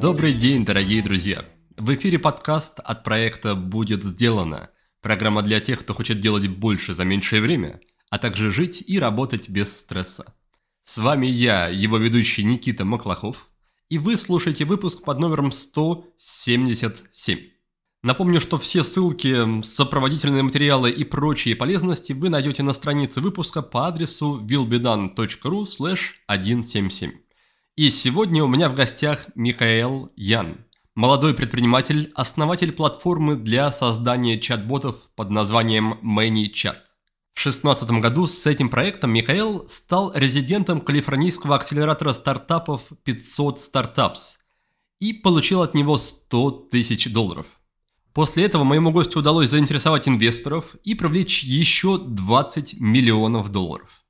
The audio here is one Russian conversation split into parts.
Добрый день, дорогие друзья! В эфире подкаст от проекта «Будет сделано». Программа для тех, кто хочет делать больше за меньшее время, а также жить и работать без стресса. С вами я, его ведущий Никита Маклахов, и вы слушаете выпуск под номером 177. Напомню, что все ссылки, сопроводительные материалы и прочие полезности вы найдете на странице выпуска по адресу willbedone.ru 177. И сегодня у меня в гостях Михаил Ян, молодой предприниматель, основатель платформы для создания чат-ботов под названием ManyChat. В 2016 году с этим проектом Михаил стал резидентом калифорнийского акселератора стартапов 500 Startups и получил от него 100 тысяч долларов – После этого моему гостю удалось заинтересовать инвесторов и привлечь еще 20 миллионов долларов.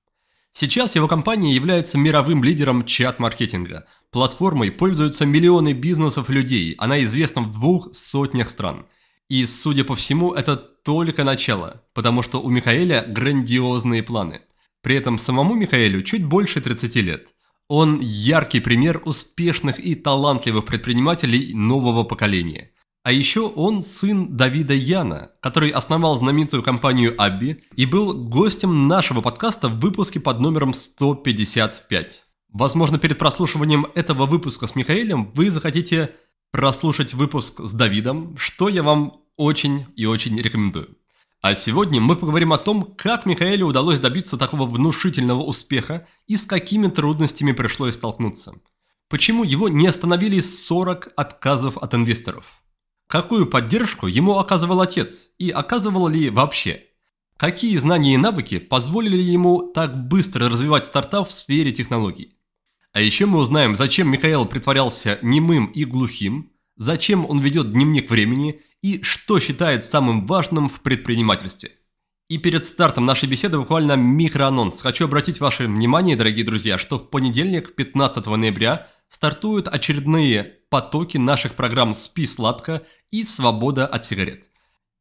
Сейчас его компания является мировым лидером чат-маркетинга. Платформой пользуются миллионы бизнесов людей, она известна в двух сотнях стран. И, судя по всему, это только начало, потому что у Михаэля грандиозные планы. При этом самому Михаэлю чуть больше 30 лет. Он яркий пример успешных и талантливых предпринимателей нового поколения – а еще он сын Давида Яна, который основал знаменитую компанию Абби и был гостем нашего подкаста в выпуске под номером 155. Возможно, перед прослушиванием этого выпуска с Михаилом вы захотите прослушать выпуск с Давидом, что я вам очень и очень рекомендую. А сегодня мы поговорим о том, как Михаилу удалось добиться такого внушительного успеха и с какими трудностями пришлось столкнуться. Почему его не остановили 40 отказов от инвесторов – Какую поддержку ему оказывал отец и оказывал ли вообще? Какие знания и навыки позволили ему так быстро развивать стартап в сфере технологий? А еще мы узнаем, зачем Михаил притворялся немым и глухим, зачем он ведет дневник времени и что считает самым важным в предпринимательстве. И перед стартом нашей беседы буквально микроанонс. Хочу обратить ваше внимание, дорогие друзья, что в понедельник, 15 ноября, стартуют очередные потоки наших программ «Спи сладко» и «Свобода от сигарет».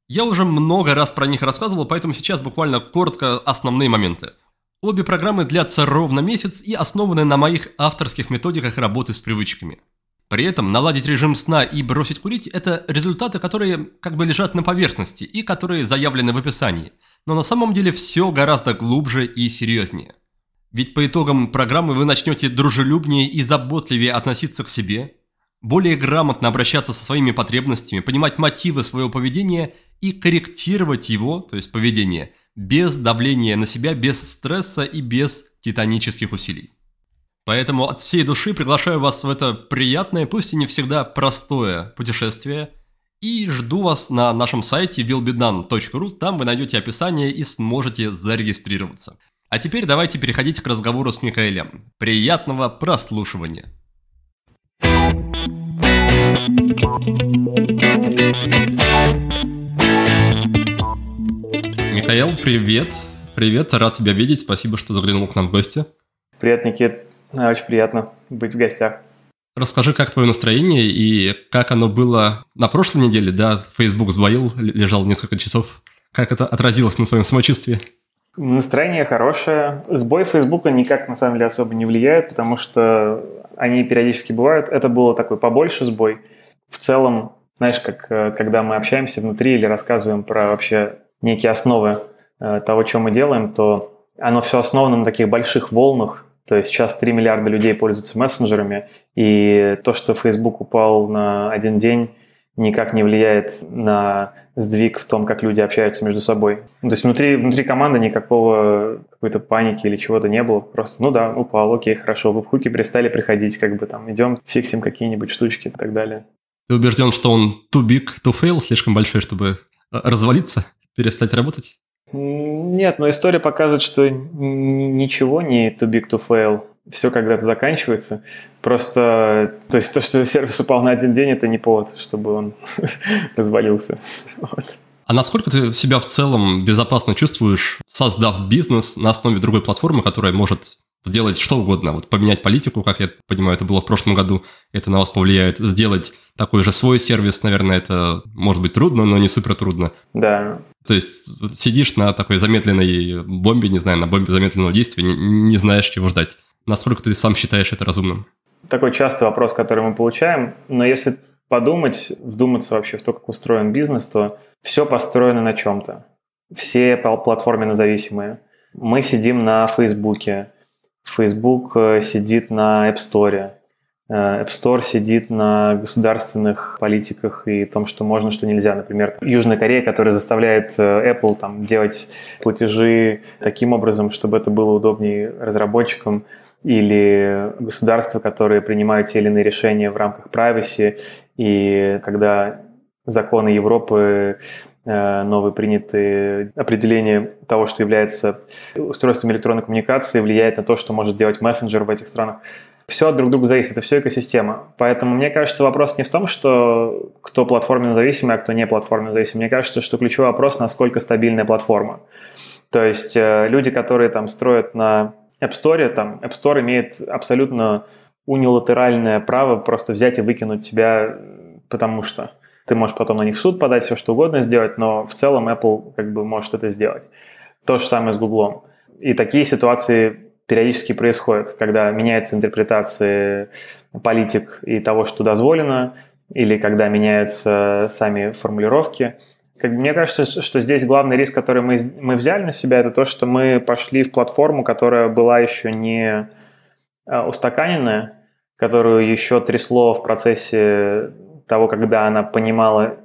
Я уже много раз про них рассказывал, поэтому сейчас буквально коротко основные моменты. Обе программы длятся ровно месяц и основаны на моих авторских методиках работы с привычками. При этом наладить режим сна и бросить курить – это результаты, которые как бы лежат на поверхности и которые заявлены в описании. Но на самом деле все гораздо глубже и серьезнее. Ведь по итогам программы вы начнете дружелюбнее и заботливее относиться к себе, более грамотно обращаться со своими потребностями, понимать мотивы своего поведения и корректировать его, то есть поведение, без давления на себя, без стресса и без титанических усилий. Поэтому от всей души приглашаю вас в это приятное, пусть и не всегда простое путешествие, и жду вас на нашем сайте willbedone.ru, там вы найдете описание и сможете зарегистрироваться. А теперь давайте переходить к разговору с Михаилем. Приятного прослушивания! Михаил, привет. Привет, рад тебя видеть. Спасибо, что заглянул к нам в гости. Привет, Никит. Очень приятно быть в гостях. Расскажи, как твое настроение и как оно было на прошлой неделе, да? Facebook сбоил, лежал несколько часов. Как это отразилось на своем самочувствии? Настроение хорошее. Сбой Фейсбука никак на самом деле особо не влияет, потому что они периодически бывают. Это было такой побольше сбой. В целом, знаешь, как э, когда мы общаемся внутри или рассказываем про вообще некие основы э, того, что мы делаем, то оно все основано на таких больших волнах. То есть сейчас 3 миллиарда людей пользуются мессенджерами, и то, что Facebook упал на один день, никак не влияет на сдвиг в том, как люди общаются между собой. Ну, то есть внутри, внутри команды никакого какой-то паники или чего-то не было. Просто, ну да, упал, окей, хорошо, веб-хуки перестали приходить, как бы там идем, фиксим какие-нибудь штучки и так далее. Ты убежден, что он too big to fail, слишком большой, чтобы э, развалиться, перестать работать? Нет, но история показывает, что ничего не too big to fail все когда-то заканчивается. Просто, то есть то, что сервис упал на один день, это не повод, чтобы он развалился. Вот. А насколько ты себя в целом безопасно чувствуешь, создав бизнес на основе другой платформы, которая может сделать что угодно, вот поменять политику, как я понимаю, это было в прошлом году, это на вас повлияет, сделать такой же свой сервис, наверное, это может быть трудно, но не супер трудно. Да. То есть сидишь на такой замедленной бомбе, не знаю, на бомбе замедленного действия, не, не знаешь, чего ждать. Насколько ты сам считаешь это разумным? Такой частый вопрос, который мы получаем, но если подумать, вдуматься вообще в то, как устроен бизнес, то все построено на чем-то. Все платформы независимые. Мы сидим на Фейсбуке, Facebook э, сидит на App Store, э, App Store сидит на государственных политиках и том, что можно, что нельзя. Например, Южная Корея, которая заставляет э, Apple там, делать платежи таким образом, чтобы это было удобнее разработчикам, или государства, которые принимают те или иные решения в рамках privacy, и когда законы Европы новые принятые определения того, что является устройством электронной коммуникации, влияет на то, что может делать мессенджер в этих странах. Все от друг друга зависит, это все экосистема. Поэтому мне кажется, вопрос не в том, что кто платформенно зависимый, а кто не платформенно зависимый. Мне кажется, что ключевой вопрос, насколько стабильная платформа. То есть э, люди, которые там строят на App Store, там App Store имеет абсолютно унилатеральное право просто взять и выкинуть тебя, потому что ты можешь потом на них в суд подать, все что угодно сделать, но в целом Apple как бы может это сделать. То же самое с Google. И такие ситуации периодически происходят, когда меняются интерпретации политик и того, что дозволено, или когда меняются сами формулировки. Как, мне кажется, что здесь главный риск, который мы, мы взяли на себя, это то, что мы пошли в платформу, которая была еще не а, устаканенная, которую еще трясло в процессе того, когда она понимала,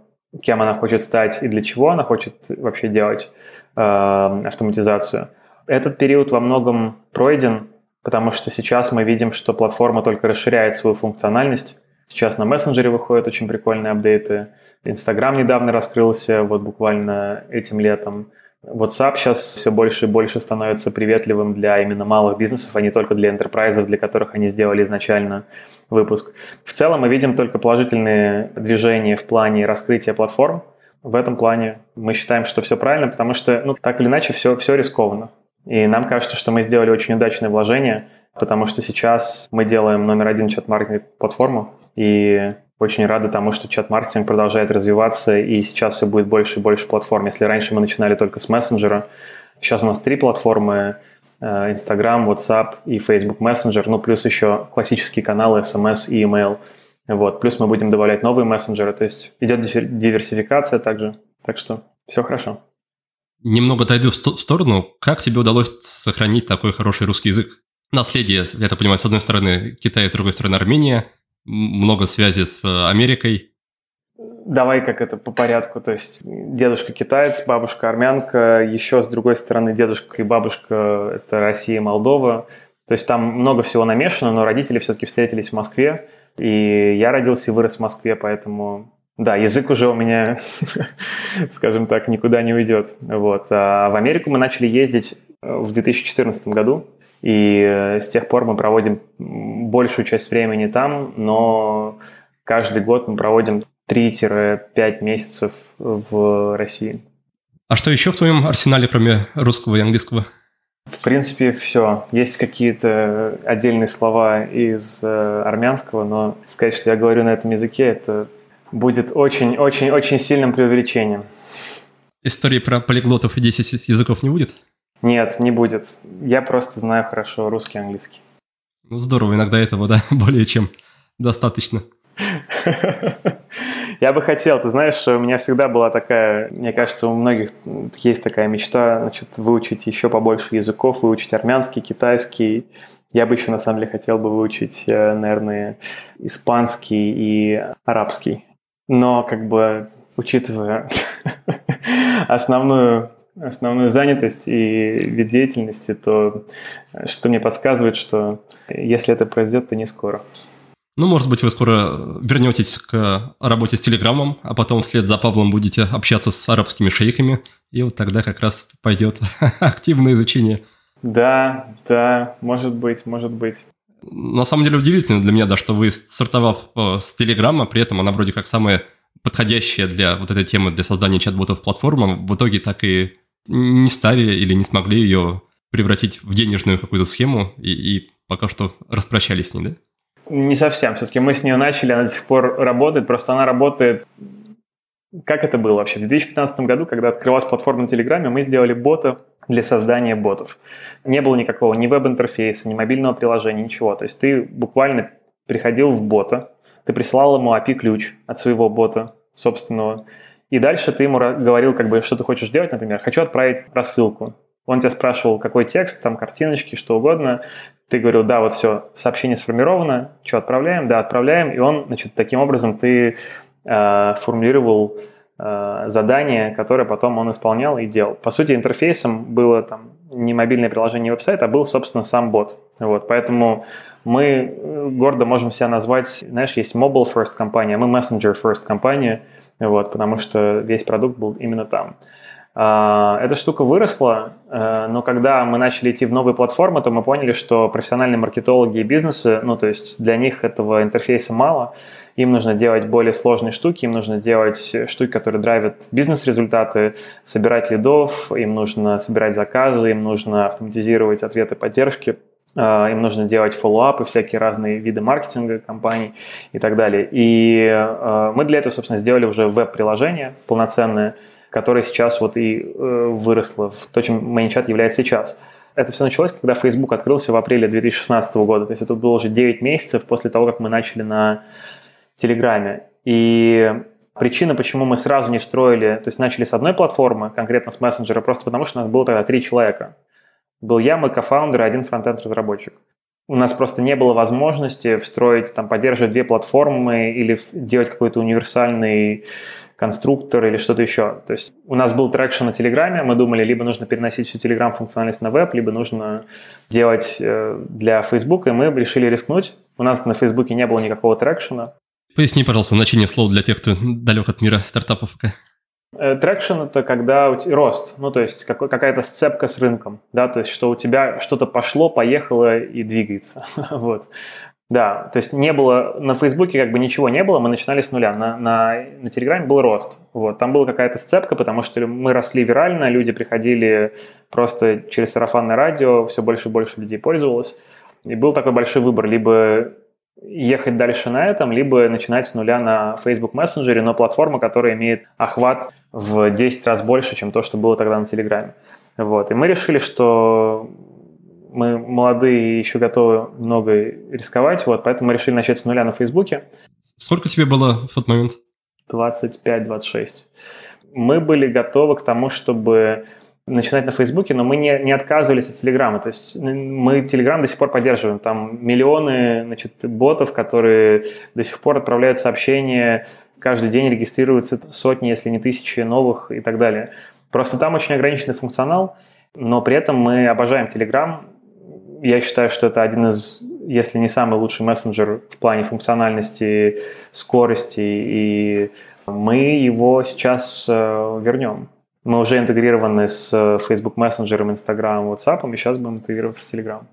кем она хочет стать и для чего она хочет вообще делать э, автоматизацию. Этот период во многом пройден, потому что сейчас мы видим, что платформа только расширяет свою функциональность. Сейчас на мессенджере выходят очень прикольные апдейты. Инстаграм недавно раскрылся, вот буквально этим летом. WhatsApp сейчас все больше и больше становится приветливым для именно малых бизнесов, а не только для энтерпрайзов, для которых они сделали изначально выпуск. В целом мы видим только положительные движения в плане раскрытия платформ. В этом плане мы считаем, что все правильно, потому что, ну, так или иначе, все, все рискованно. И нам кажется, что мы сделали очень удачное вложение, потому что сейчас мы делаем номер один чат-маркетинг платформу, и очень рады тому, что чат-маркетинг продолжает развиваться, и сейчас все будет больше и больше платформ. Если раньше мы начинали только с мессенджера, сейчас у нас три платформы, э, Instagram, WhatsApp и Facebook Messenger, ну плюс еще классические каналы SMS и email. Вот. Плюс мы будем добавлять новые мессенджеры, то есть идет диверсификация также, так что все хорошо. Немного отойду в сторону. Как тебе удалось сохранить такой хороший русский язык? Наследие, я так понимаю, с одной стороны Китай, с другой стороны Армения – много связи с э, Америкой. Давай как это по порядку. То есть дедушка китаец, бабушка армянка, еще с другой стороны дедушка и бабушка – это Россия и Молдова. То есть там много всего намешано, но родители все-таки встретились в Москве. И я родился и вырос в Москве, поэтому да, язык уже у меня, скажем так, никуда не уйдет. Вот. А в Америку мы начали ездить э, в 2014 году. И э, с тех пор мы проводим большую часть времени там, но каждый год мы проводим 3-5 месяцев в России. А что еще в твоем арсенале, кроме русского и английского? В принципе, все. Есть какие-то отдельные слова из э, армянского, но сказать, что я говорю на этом языке, это будет очень-очень-очень сильным преувеличением. Истории про полиглотов и 10 языков не будет? Нет, не будет. Я просто знаю хорошо русский и английский. Ну, здорово, иногда этого, да, более чем достаточно. Я бы хотел, ты знаешь, у меня всегда была такая, мне кажется, у многих есть такая мечта, значит, выучить еще побольше языков, выучить армянский, китайский. Я бы еще, на самом деле, хотел бы выучить, э, наверное, испанский и арабский. Но, как бы, учитывая основную основную занятость и вид деятельности, то что мне подсказывает, что если это произойдет, то не скоро. Ну, может быть, вы скоро вернетесь к работе с Телеграмом, а потом вслед за Павлом будете общаться с арабскими шейхами, и вот тогда как раз пойдет активное изучение. Да, да, может быть, может быть. На самом деле удивительно для меня, да, что вы, стартовав э, с Телеграма, при этом она вроде как самая подходящая для вот этой темы, для создания чат-ботов платформа, в итоге так и не стали или не смогли ее превратить в денежную какую-то схему и, и пока что распрощались с ней, да? Не совсем. Все-таки мы с нее начали, она до сих пор работает, просто она работает... Как это было вообще? В 2015 году, когда открылась платформа на Телеграме, мы сделали бота для создания ботов. Не было никакого ни веб-интерфейса, ни мобильного приложения, ничего. То есть ты буквально приходил в бота, ты присылал ему API-ключ от своего бота собственного, и дальше ты ему говорил, как бы, что ты хочешь делать, например, хочу отправить рассылку. Он тебя спрашивал, какой текст, там картиночки, что угодно. Ты говорил, да, вот все, сообщение сформировано, что отправляем, да, отправляем. И он, значит, таким образом ты э, формулировал э, задание, которое потом он исполнял и делал. По сути, интерфейсом было там не мобильное приложение веб-сайт, а был, собственно, сам бот. Вот, поэтому мы э, гордо можем себя назвать, знаешь, есть mobile first компания, мы messenger first компания, вот, потому что весь продукт был именно там. А, эта штука выросла, э, но когда мы начали идти в новые платформы, то мы поняли, что профессиональные маркетологи и бизнесы, ну, то есть для них этого интерфейса мало, им нужно делать более сложные штуки, им нужно делать штуки, которые драйвят бизнес-результаты, собирать лидов, им нужно собирать заказы, им нужно автоматизировать ответы поддержки, а, им нужно делать фоллоуапы, всякие разные виды маркетинга компаний и так далее. И а, мы для этого, собственно, сделали уже веб-приложение полноценное, которое сейчас вот и э, выросло в то, чем ManyChat является сейчас. Это все началось, когда Facebook открылся в апреле 2016 года. То есть это было уже 9 месяцев после того, как мы начали на Телеграме. И причина, почему мы сразу не встроили, то есть начали с одной платформы, конкретно с мессенджера, просто потому что у нас было тогда три человека. Был я, мой co-founder и один фронтенд-разработчик у нас просто не было возможности встроить, там, поддерживать две платформы или делать какой-то универсальный конструктор или что-то еще. То есть у нас был traction на Телеграме, мы думали, либо нужно переносить всю Телеграм функциональность на веб, либо нужно делать э, для Facebook, и мы решили рискнуть. У нас на Фейсбуке не было никакого traction а. Поясни, пожалуйста, значение слов для тех, кто далек от мира стартапов пока. Traction – это когда у тебя рост, ну, то есть какая-то сцепка с рынком, да, то есть что у тебя что-то пошло, поехало и двигается, вот. Да, то есть не было, на Фейсбуке как бы ничего не было, мы начинали с нуля, на, на, на Телеграме был рост, вот, там была какая-то сцепка, потому что мы росли вирально, люди приходили просто через сарафанное радио, все больше и больше людей пользовалось, и был такой большой выбор, либо ехать дальше на этом, либо начинать с нуля на Facebook Messenger, но платформа, которая имеет охват в 10 раз больше, чем то, что было тогда на Телеграме. Вот. И мы решили, что мы молодые и еще готовы много рисковать, вот, поэтому мы решили начать с нуля на Фейсбуке. Сколько тебе было в тот момент? 25-26. Мы были готовы к тому, чтобы начинать на Фейсбуке, но мы не, не отказывались от Телеграма. То есть мы Телеграм до сих пор поддерживаем. Там миллионы значит, ботов, которые до сих пор отправляют сообщения, каждый день регистрируются сотни, если не тысячи новых и так далее. Просто там очень ограниченный функционал, но при этом мы обожаем Телеграм. Я считаю, что это один из, если не самый лучший мессенджер в плане функциональности, скорости, и мы его сейчас э, вернем. Мы уже интегрированы с э, Facebook Messenger, Instagram, WhatsApp, и сейчас будем интегрироваться с Telegram.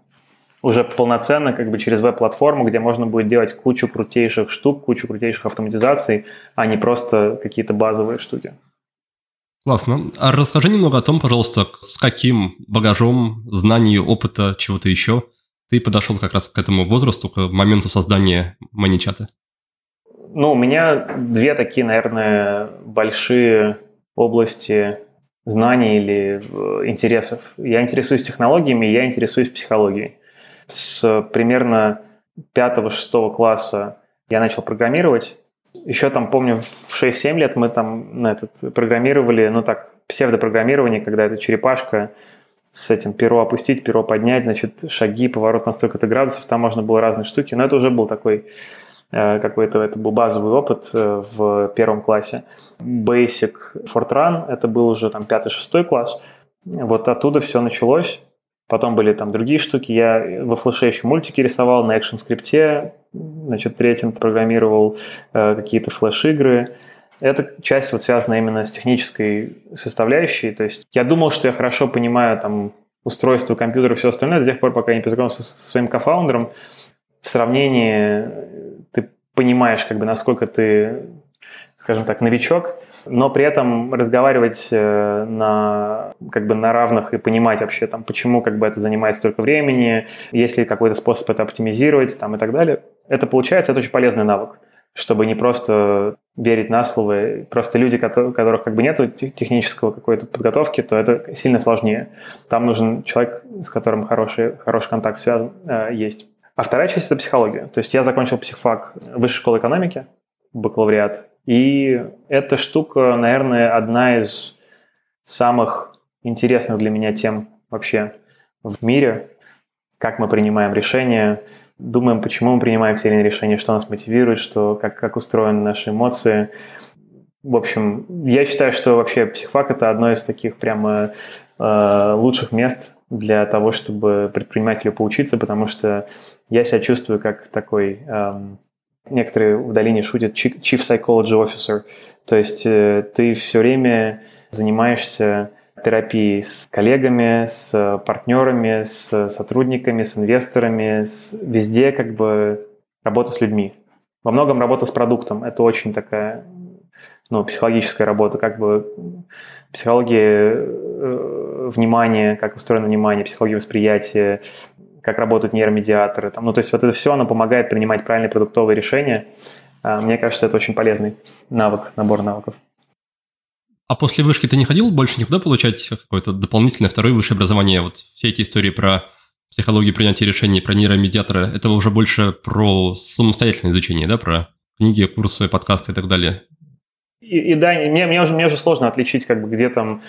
Уже полноценно, как бы через веб-платформу, где можно будет делать кучу крутейших штук, кучу крутейших автоматизаций, а не просто какие-то базовые штуки. Классно. А расскажи немного о том, пожалуйста, с каким багажом, знаний, опыта, чего-то еще ты подошел как раз к этому возрасту, к моменту создания маничата? Ну, у меня две такие, наверное, большие области знаний или э, интересов. Я интересуюсь технологиями, я интересуюсь психологией. С примерно 5-6 класса я начал программировать. Еще там, помню, в 6-7 лет мы там на этот, программировали, ну так, псевдопрограммирование, когда это черепашка с этим перо опустить, перо поднять, значит, шаги, поворот на столько-то градусов, там можно было разные штуки, но это уже был такой какой-то это был базовый опыт э, в первом классе. Basic Fortran, это был уже там пятый-шестой класс. Вот оттуда все началось. Потом были там другие штуки. Я во флеше еще мультики рисовал, на экшен скрипте, значит, третьем программировал э, какие-то флеш-игры. Эта часть вот связана именно с технической составляющей. То есть я думал, что я хорошо понимаю там устройство компьютера и все остальное до тех пор, пока я не познакомился со своим кофаундером. В сравнении понимаешь, как бы, насколько ты скажем так, новичок, но при этом разговаривать э, на, как бы на равных и понимать вообще, там, почему как бы это занимает столько времени, есть ли какой-то способ это оптимизировать там, и так далее. Это получается, это очень полезный навык чтобы не просто верить на слово. Просто люди, которых как бы нет технического какой-то подготовки, то это сильно сложнее. Там нужен человек, с которым хороший, хороший контакт связан, э, есть. А вторая часть – это психология. То есть я закончил психфак Высшей школы экономики, бакалавриат, и эта штука, наверное, одна из самых интересных для меня тем вообще в мире, как мы принимаем решения, думаем, почему мы принимаем иные решения, что нас мотивирует, что, как, как устроены наши эмоции. В общем, я считаю, что вообще психфак – это одно из таких прямо э, лучших мест для того, чтобы предпринимателю поучиться, потому что я себя чувствую как такой эм, Некоторые в долине шутят Chief Psychology Officer. То есть э, ты все время занимаешься терапией с коллегами, с партнерами, с сотрудниками, с инвесторами, с... везде как бы работа с людьми. Во многом работа с продуктом. Это очень такая ну, психологическая работа, как бы психология э, внимания, как устроено внимание, психология восприятия, как работают нейромедиаторы. Там, ну, то есть вот это все, оно помогает принимать правильные продуктовые решения. А, мне кажется, это очень полезный навык, набор навыков. А после вышки ты не ходил больше никуда получать какое-то дополнительное второе высшее образование? Вот все эти истории про психологию принятия решений, про нейромедиатора, это уже больше про самостоятельное изучение, да, про книги, курсы, подкасты и так далее? И, и да, мне, мне, уже, мне уже сложно отличить, как бы, где там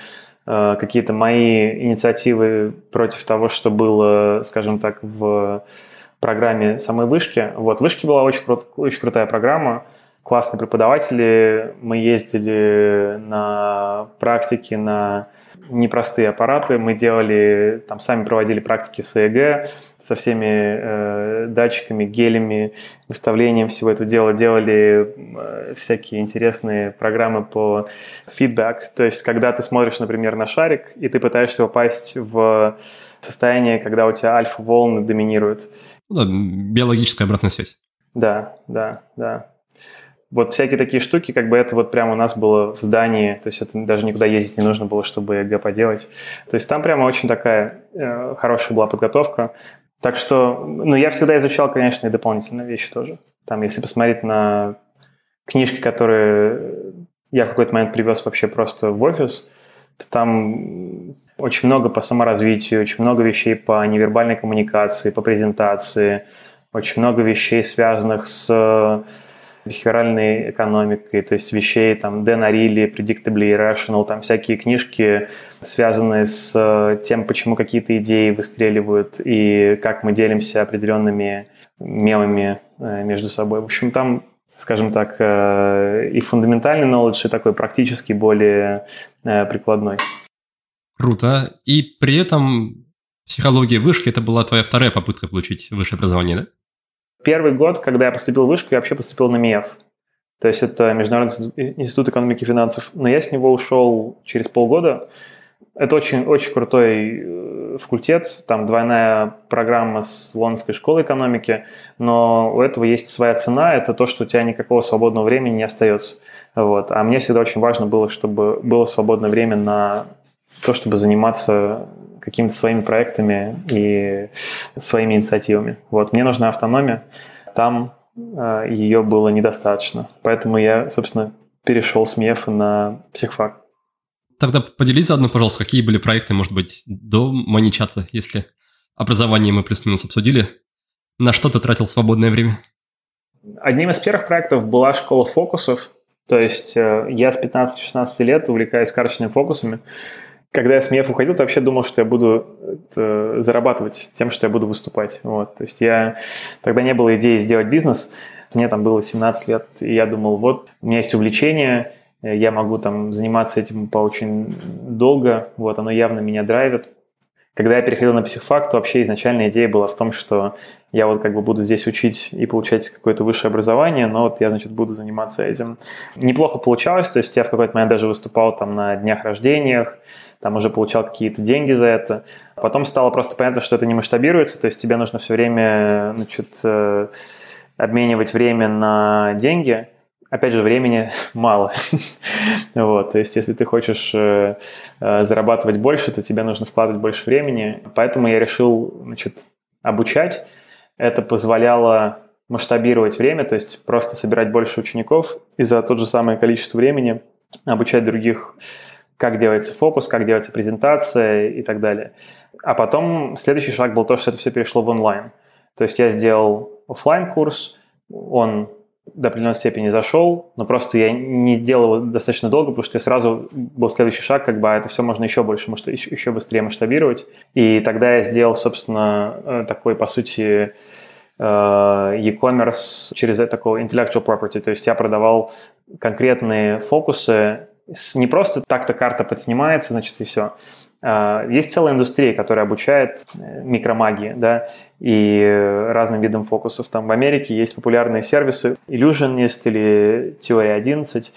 какие-то мои инициативы против того, что было, скажем так, в программе самой вышки. Вот, вышки была очень, крут, очень крутая программа, классные преподаватели. Мы ездили на практики на непростые аппараты. Мы делали, там сами проводили практики с ЭЭГ, со всеми э, датчиками, гелями, выставлением всего этого дела. Делали э, всякие интересные программы biofeedback. То есть, когда ты смотришь, например, на шарик, и ты пытаешься попасть в состояние, когда у тебя альфа-волны доминируют. Ну да, биологическая обратная связь. Да, да, да. Вот всякие такие штуки, как бы это вот прямо у нас было в здании, то есть это даже никуда ездить не нужно было, чтобы ЭЭГ поделать. То есть там прямо очень такая э, хорошая была подготовка. Так что, ну, я всегда изучал, конечно, и дополнительные вещи тоже. Там, если посмотреть на книжки, которые я в какой-то момент привез вообще просто в офис, то там очень много по саморазвитию, очень много вещей по невербальной коммуникации, по презентации, очень много вещей, связанных с бихевиоральной экономикой, то есть вещей там Дэн Арили, Predictably Irrational, там всякие книжки, связанные с э, тем, почему какие-то идеи выстреливают и как мы делимся определенными мемами э, между собой. В общем, там скажем так, э, и фундаментальный knowledge, и такой практически более прикладной. Круто. И при этом психология вышки – это была твоя вторая попытка получить высшее образование, да? Первый год, когда я поступил в вышку, я вообще поступил на МИЭФ. То есть это Международный институт экономики и финансов. Но я с него ушел через полгода. Это очень, очень крутой э, факультет, там двойная программа с Лондонской школой экономики, но у этого есть своя цена, это то, что у тебя никакого свободного времени не остается. Вот. А мне всегда очень важно было, чтобы было свободное время на то, чтобы заниматься какими-то своими проектами и своими инициативами. Вот, мне нужна автономия, там э, ее было недостаточно. Поэтому я, собственно, перешел с МЕФа на психфак. Тогда поделись заодно, пожалуйста, какие были проекты, может быть, до Маничата, если образование мы плюс-минус обсудили. На что ты тратил свободное время? Одним из первых проектов была школа фокусов. То есть э, я с 15-16 лет увлекаюсь карточными фокусами когда я с МЕФ уходил, то вообще думал, что я буду это, зарабатывать тем, что я буду выступать. Вот. То есть я тогда не было идеи сделать бизнес. Мне там было 17 лет, и я думал, вот, у меня есть увлечение, я могу там заниматься этим по очень долго, вот, оно явно меня драйвит. Когда я переходил на психфак, то вообще изначальная идея была в том, что я вот как бы буду здесь учить и получать какое-то высшее образование, но вот я, значит, буду заниматься этим. Неплохо получалось, то есть я в какой-то момент даже выступал там на днях рождениях, там уже получал какие-то деньги за это. Потом стало просто понятно, что это не масштабируется, то есть тебе нужно все время, значит, э, обменивать время на деньги, опять же, времени мало. вот, то есть, если ты хочешь э, э, зарабатывать больше, то тебе нужно вкладывать больше времени. Поэтому я решил, значит, обучать. Это позволяло масштабировать время, то есть просто собирать больше учеников и за тот же самое количество времени обучать других, как делается фокус, как делается презентация и так далее. А потом следующий шаг был то, что это все перешло в онлайн. То есть я сделал офлайн курс, он до определенной степени зашел, но просто я не делал его достаточно долго, потому что я сразу был следующий шаг, как бы а это все можно еще больше, может, еще, быстрее масштабировать. И тогда я сделал, собственно, э, такой, по сути, э, e-commerce через такого intellectual property, то есть я продавал конкретные фокусы, не просто так-то карта подснимается, значит, и все, есть целая индустрия, которая обучает э, микромагии, да, и разным видам фокусов. Там в Америке есть популярные сервисы Illusionist или Теория 11.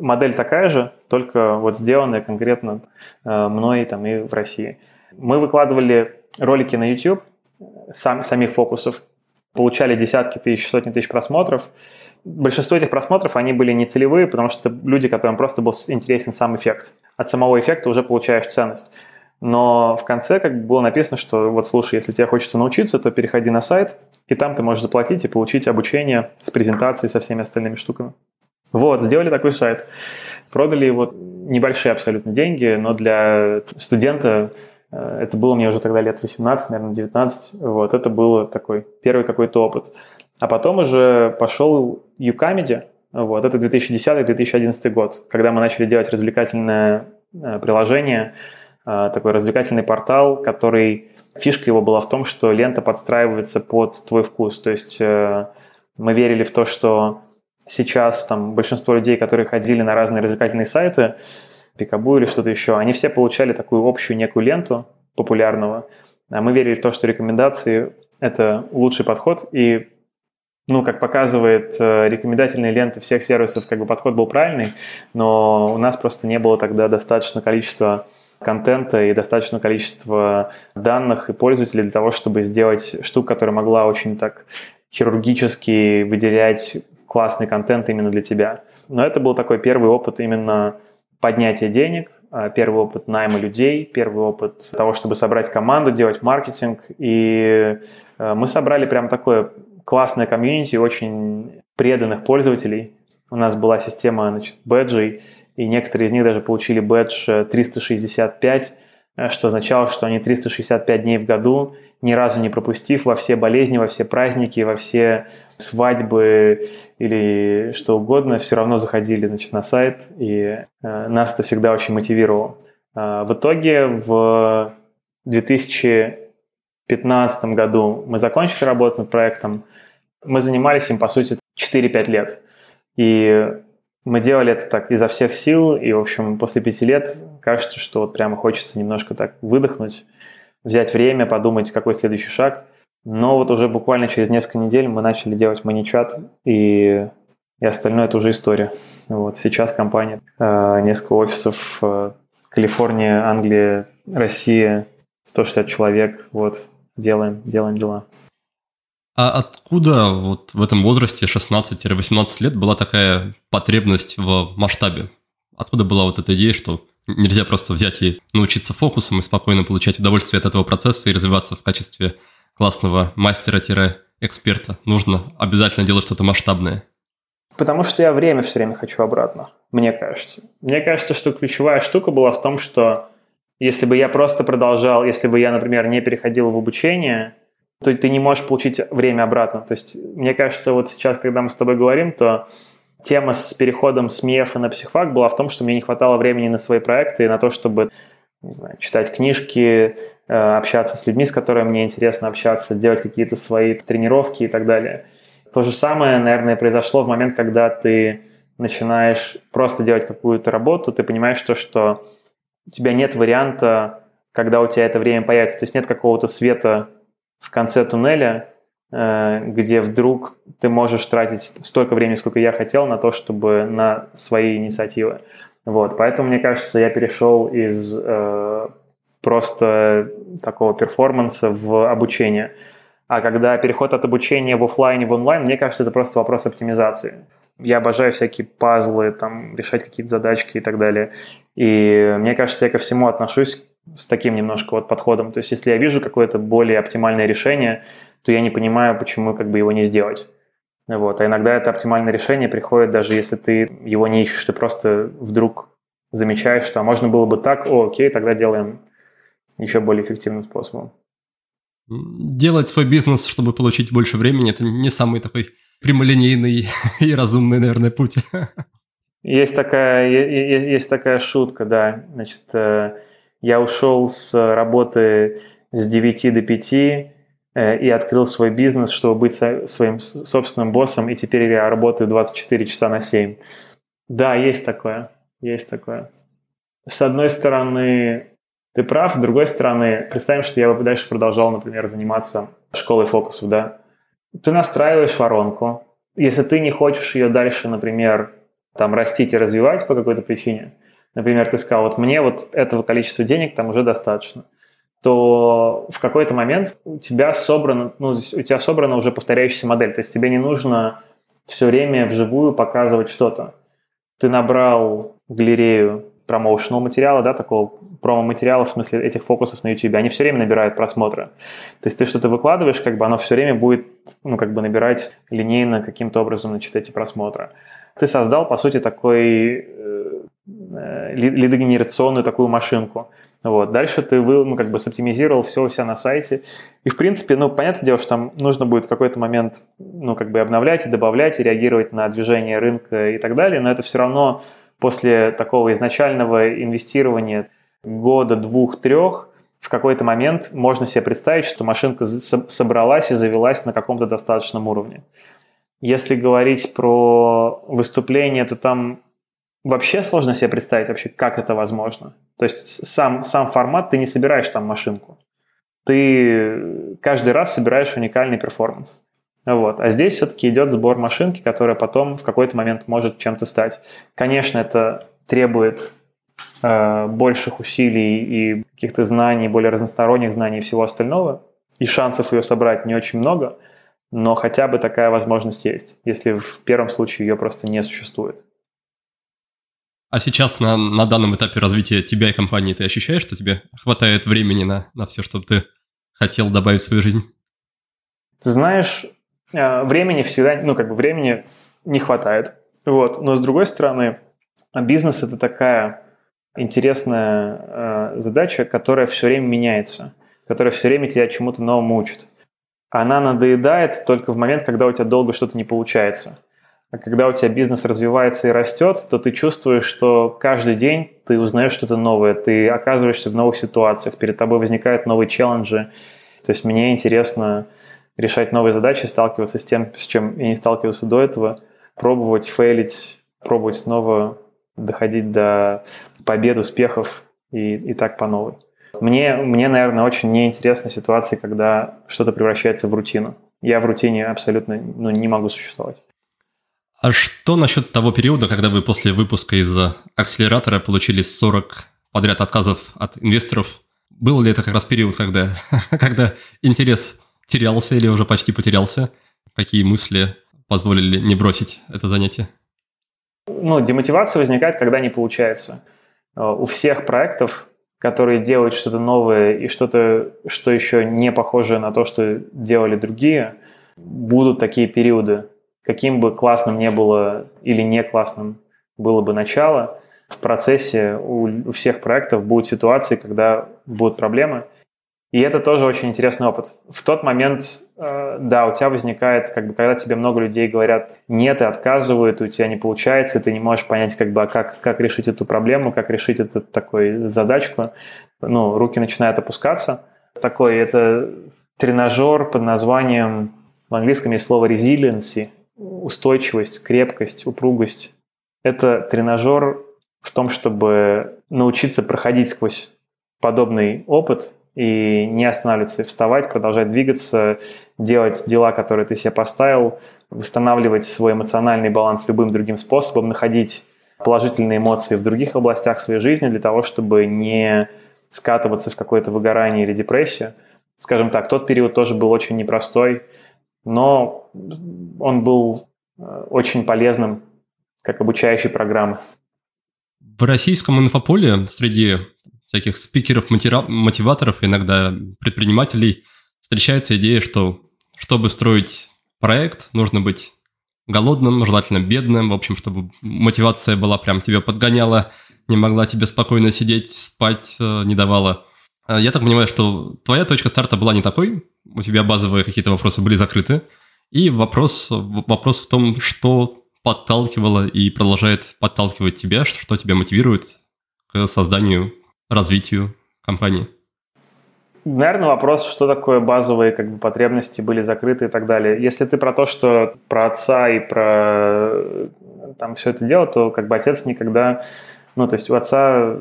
Модель такая же, только вот сделанная конкретно э, мной там и в России. Мы выкладывали ролики на YouTube сам, самих фокусов, получали десятки тысяч, сотни тысяч просмотров. Большинство этих просмотров, они были не целевые, потому что это люди, которым просто был интересен сам эффект от самого эффекта уже получаешь ценность. Но в конце как бы было написано, что вот слушай, если тебе хочется научиться, то переходи на сайт, и там ты можешь заплатить и получить обучение с презентацией, со всеми остальными штуками. Вот, сделали такой сайт. Продали его небольшие абсолютно деньги, но для студента э, это было мне уже тогда лет 18, наверное, 19. Вот, это был такой первый какой-то опыт. А потом уже пошел Ucamedy, вот, это 2010-2011 год, когда мы начали делать развлекательное э, приложение, э, такой развлекательный портал, который фишка его была в том, что лента подстраивается под твой вкус. То есть э, мы верили в то, что сейчас там большинство людей, которые ходили на разные развлекательные сайты, Пикабу или что-то еще, они все получали такую общую некую ленту популярного. А мы верили в то, что рекомендации – это лучший подход, и ну, как показывает э, рекомендательные ленты всех сервисов, как бы подход был правильный, но у нас просто не было тогда достаточно количества контента и достаточное количество данных и пользователей для того, чтобы сделать штуку, которая могла очень так хирургически выделять классный контент именно для тебя. Но это был такой первый опыт именно поднятия денег, э, первый опыт найма людей, первый опыт того, чтобы собрать команду, делать маркетинг. И э, мы собрали прям такое классная комьюнити, очень преданных пользователей. У нас была система значит, бэджей, и некоторые из них даже получили бэдж 365, э, что означало, что они 365 дней в году, ни разу не пропустив во все болезни, во все праздники, во все свадьбы или что угодно, все равно заходили значит, на сайт, и э, нас это всегда очень мотивировало. Э, в итоге в 2015 году мы закончили работу над проектом, мы занимались им, по сути, 4-5 лет. И мы делали это так изо всех сил, и, в общем, после пяти лет кажется, что вот прямо хочется немножко так выдохнуть, взять время, подумать, какой следующий шаг. Но вот уже буквально через несколько недель мы начали делать маничат, и, и остальное это уже история. Вот сейчас компания, э, несколько офисов, э, Калифорния, Англия, Россия, 160 человек, вот, делаем, делаем дела. А откуда вот в этом возрасте 16-18 лет была такая потребность в масштабе? Откуда была вот эта идея, что нельзя просто взять и научиться фокусом и спокойно получать удовольствие от этого процесса и развиваться в качестве классного мастера-эксперта? Нужно обязательно делать что-то масштабное. Потому что я время все время хочу обратно, мне кажется. Мне кажется, что ключевая штука была в том, что если бы я просто продолжал, если бы я, например, не переходил в обучение – то ты не можешь получить время обратно. То есть, мне кажется, вот сейчас, когда мы с тобой говорим, то тема с переходом с МИЭФа на психфак была в том, что мне не хватало времени на свои проекты и на то, чтобы не знаю, читать книжки, э, общаться с людьми, с которыми мне интересно общаться, делать какие-то свои тренировки и так далее. То же самое, наверное, произошло в момент, когда ты начинаешь просто делать какую-то работу, ты понимаешь то, что у тебя нет варианта, когда у тебя это время появится. То есть нет какого-то света в конце туннеля, э, где вдруг ты можешь тратить столько времени, сколько я хотел, на то, чтобы на свои инициативы. Вот, поэтому, мне кажется, я перешел из э, просто такого перформанса в обучение. А когда переход от обучения в офлайне в онлайн, мне кажется, это просто вопрос оптимизации. Я обожаю всякие пазлы, там, решать какие-то задачки и так далее. И мне кажется, я ко всему отношусь с таким немножко вот подходом. То есть, если я вижу какое-то более оптимальное решение, то я не понимаю, почему как бы его не сделать. Вот. А иногда это оптимальное решение приходит, даже если ты его не ищешь, ты просто вдруг замечаешь, что а можно было бы так, о, окей, тогда делаем еще более эффективным способом. Делать свой бизнес, чтобы получить больше времени, это не самый такой прямолинейный и разумный, наверное, путь. Есть такая, есть такая шутка, да. Значит, э, я ушел с работы с 9 до 5 э, и открыл свой бизнес, чтобы быть своим собственным боссом, и теперь я работаю 24 часа на 7. Да, есть такое, есть такое. С одной стороны, ты прав, с другой стороны, представим, что я бы дальше продолжал, например, заниматься школой фокусов, да. Ты настраиваешь воронку. Если ты не хочешь ее дальше, например, там растить и развивать по какой-то причине, например, ты сказал, вот мне вот этого количества денег там уже достаточно, то в какой-то момент у тебя собрана, ну, у тебя собрана уже повторяющаяся модель, то есть тебе не нужно все время вживую показывать что-то. Ты набрал галерею промоушенного материала, да, такого промо-материала, в смысле этих фокусов на YouTube, они все время набирают просмотры. То есть ты что-то выкладываешь, как бы оно все время будет, ну, как бы набирать линейно каким-то образом, значит, эти просмотры ты создал, по сути, такой э, лидогенерационную такую машинку. Вот. Дальше ты вы, ну, как бы соптимизировал все у себя на сайте. И, в принципе, ну, понятное дело, что там нужно будет в какой-то момент, ну, как бы обновлять и добавлять, и реагировать на движение рынка и так далее, но это все равно после такого изначального инвестирования года, двух, трех, в какой-то момент можно себе представить, что машинка собралась и завелась на каком-то достаточном уровне. Если говорить про выступление, то там вообще сложно себе представить вообще, как это возможно. То есть сам, сам формат, ты не собираешь там машинку. Ты каждый раз собираешь уникальный перформанс. Вот. А здесь все-таки идет сбор машинки, которая потом в какой-то момент может чем-то стать. Конечно, это требует э, больших усилий и каких-то знаний, более разносторонних знаний и всего остального. И шансов ее собрать не очень много – но хотя бы такая возможность есть, если в первом случае ее просто не существует. А сейчас на, на данном этапе развития тебя и компании ты ощущаешь, что тебе хватает времени на, на все, что ты хотел добавить в свою жизнь? Ты знаешь, э, времени всегда, ну как бы времени не хватает. Вот. Но с другой стороны, бизнес это такая интересная э, задача, которая все время меняется, которая все время тебя чему-то новому учит она надоедает только в момент, когда у тебя долго что-то не получается. А когда у тебя бизнес развивается и растет, то ты чувствуешь, что каждый день ты узнаешь что-то новое, ты оказываешься в новых ситуациях, перед тобой возникают новые челленджи. То есть мне интересно решать новые задачи, сталкиваться с тем, с чем я не сталкивался до этого, пробовать, фейлить, пробовать снова доходить до побед, успехов и, и так по новой. Мне, мне, наверное, очень неинтересна ситуация, когда что-то превращается в рутину. Я в рутине абсолютно ну, не могу существовать. А что насчет того периода, когда вы после выпуска из акселератора получили 40 подряд отказов от инвесторов? Был ли это как раз период, когда, когда интерес терялся или уже почти потерялся? Какие мысли позволили не бросить это занятие? Ну, демотивация возникает, когда не получается. У всех проектов которые делают что-то новое и что-то, что еще не похожее на то, что делали другие, будут такие периоды. Каким бы классным не было или не классным было бы начало, в процессе у, всех проектов будут ситуации, когда будут проблемы – и это тоже очень интересный опыт. В тот момент, э, да, у тебя возникает, как бы, когда тебе много людей говорят нет и отказывают, у тебя не получается, ты не можешь понять, как бы, а как, как решить эту проблему, как решить эту такую задачку. Ну, руки начинают опускаться. Такой, это тренажер под названием, в английском есть слово resiliency, устойчивость, крепкость, упругость. Это тренажер в том, чтобы научиться проходить сквозь подобный опыт и не останавливаться, вставать, продолжать двигаться, делать дела, которые ты себе поставил, восстанавливать свой эмоциональный баланс любым другим способом, находить положительные эмоции в других областях своей жизни для того, чтобы не скатываться в какое-то выгорание или депрессию. Скажем так, тот период тоже был очень непростой, но он был очень полезным как обучающей программы. В российском инфополе среди всяких спикеров, мотиваторов, иногда предпринимателей встречается идея, что чтобы строить проект, нужно быть голодным, желательно бедным, в общем, чтобы мотивация была прям тебя подгоняла, не могла тебе спокойно сидеть, спать э, не давала. А я так понимаю, что твоя точка старта была не такой, у тебя базовые какие-то вопросы были закрыты, и вопрос, вопрос в том, что подталкивало и продолжает подталкивать тебя, что тебя мотивирует к созданию, развитию компании. Наверное, вопрос, что такое базовые как бы, потребности были закрыты и так далее. Если ты про то, что про отца и про там все это дело, то как бы отец никогда... Ну, то есть у отца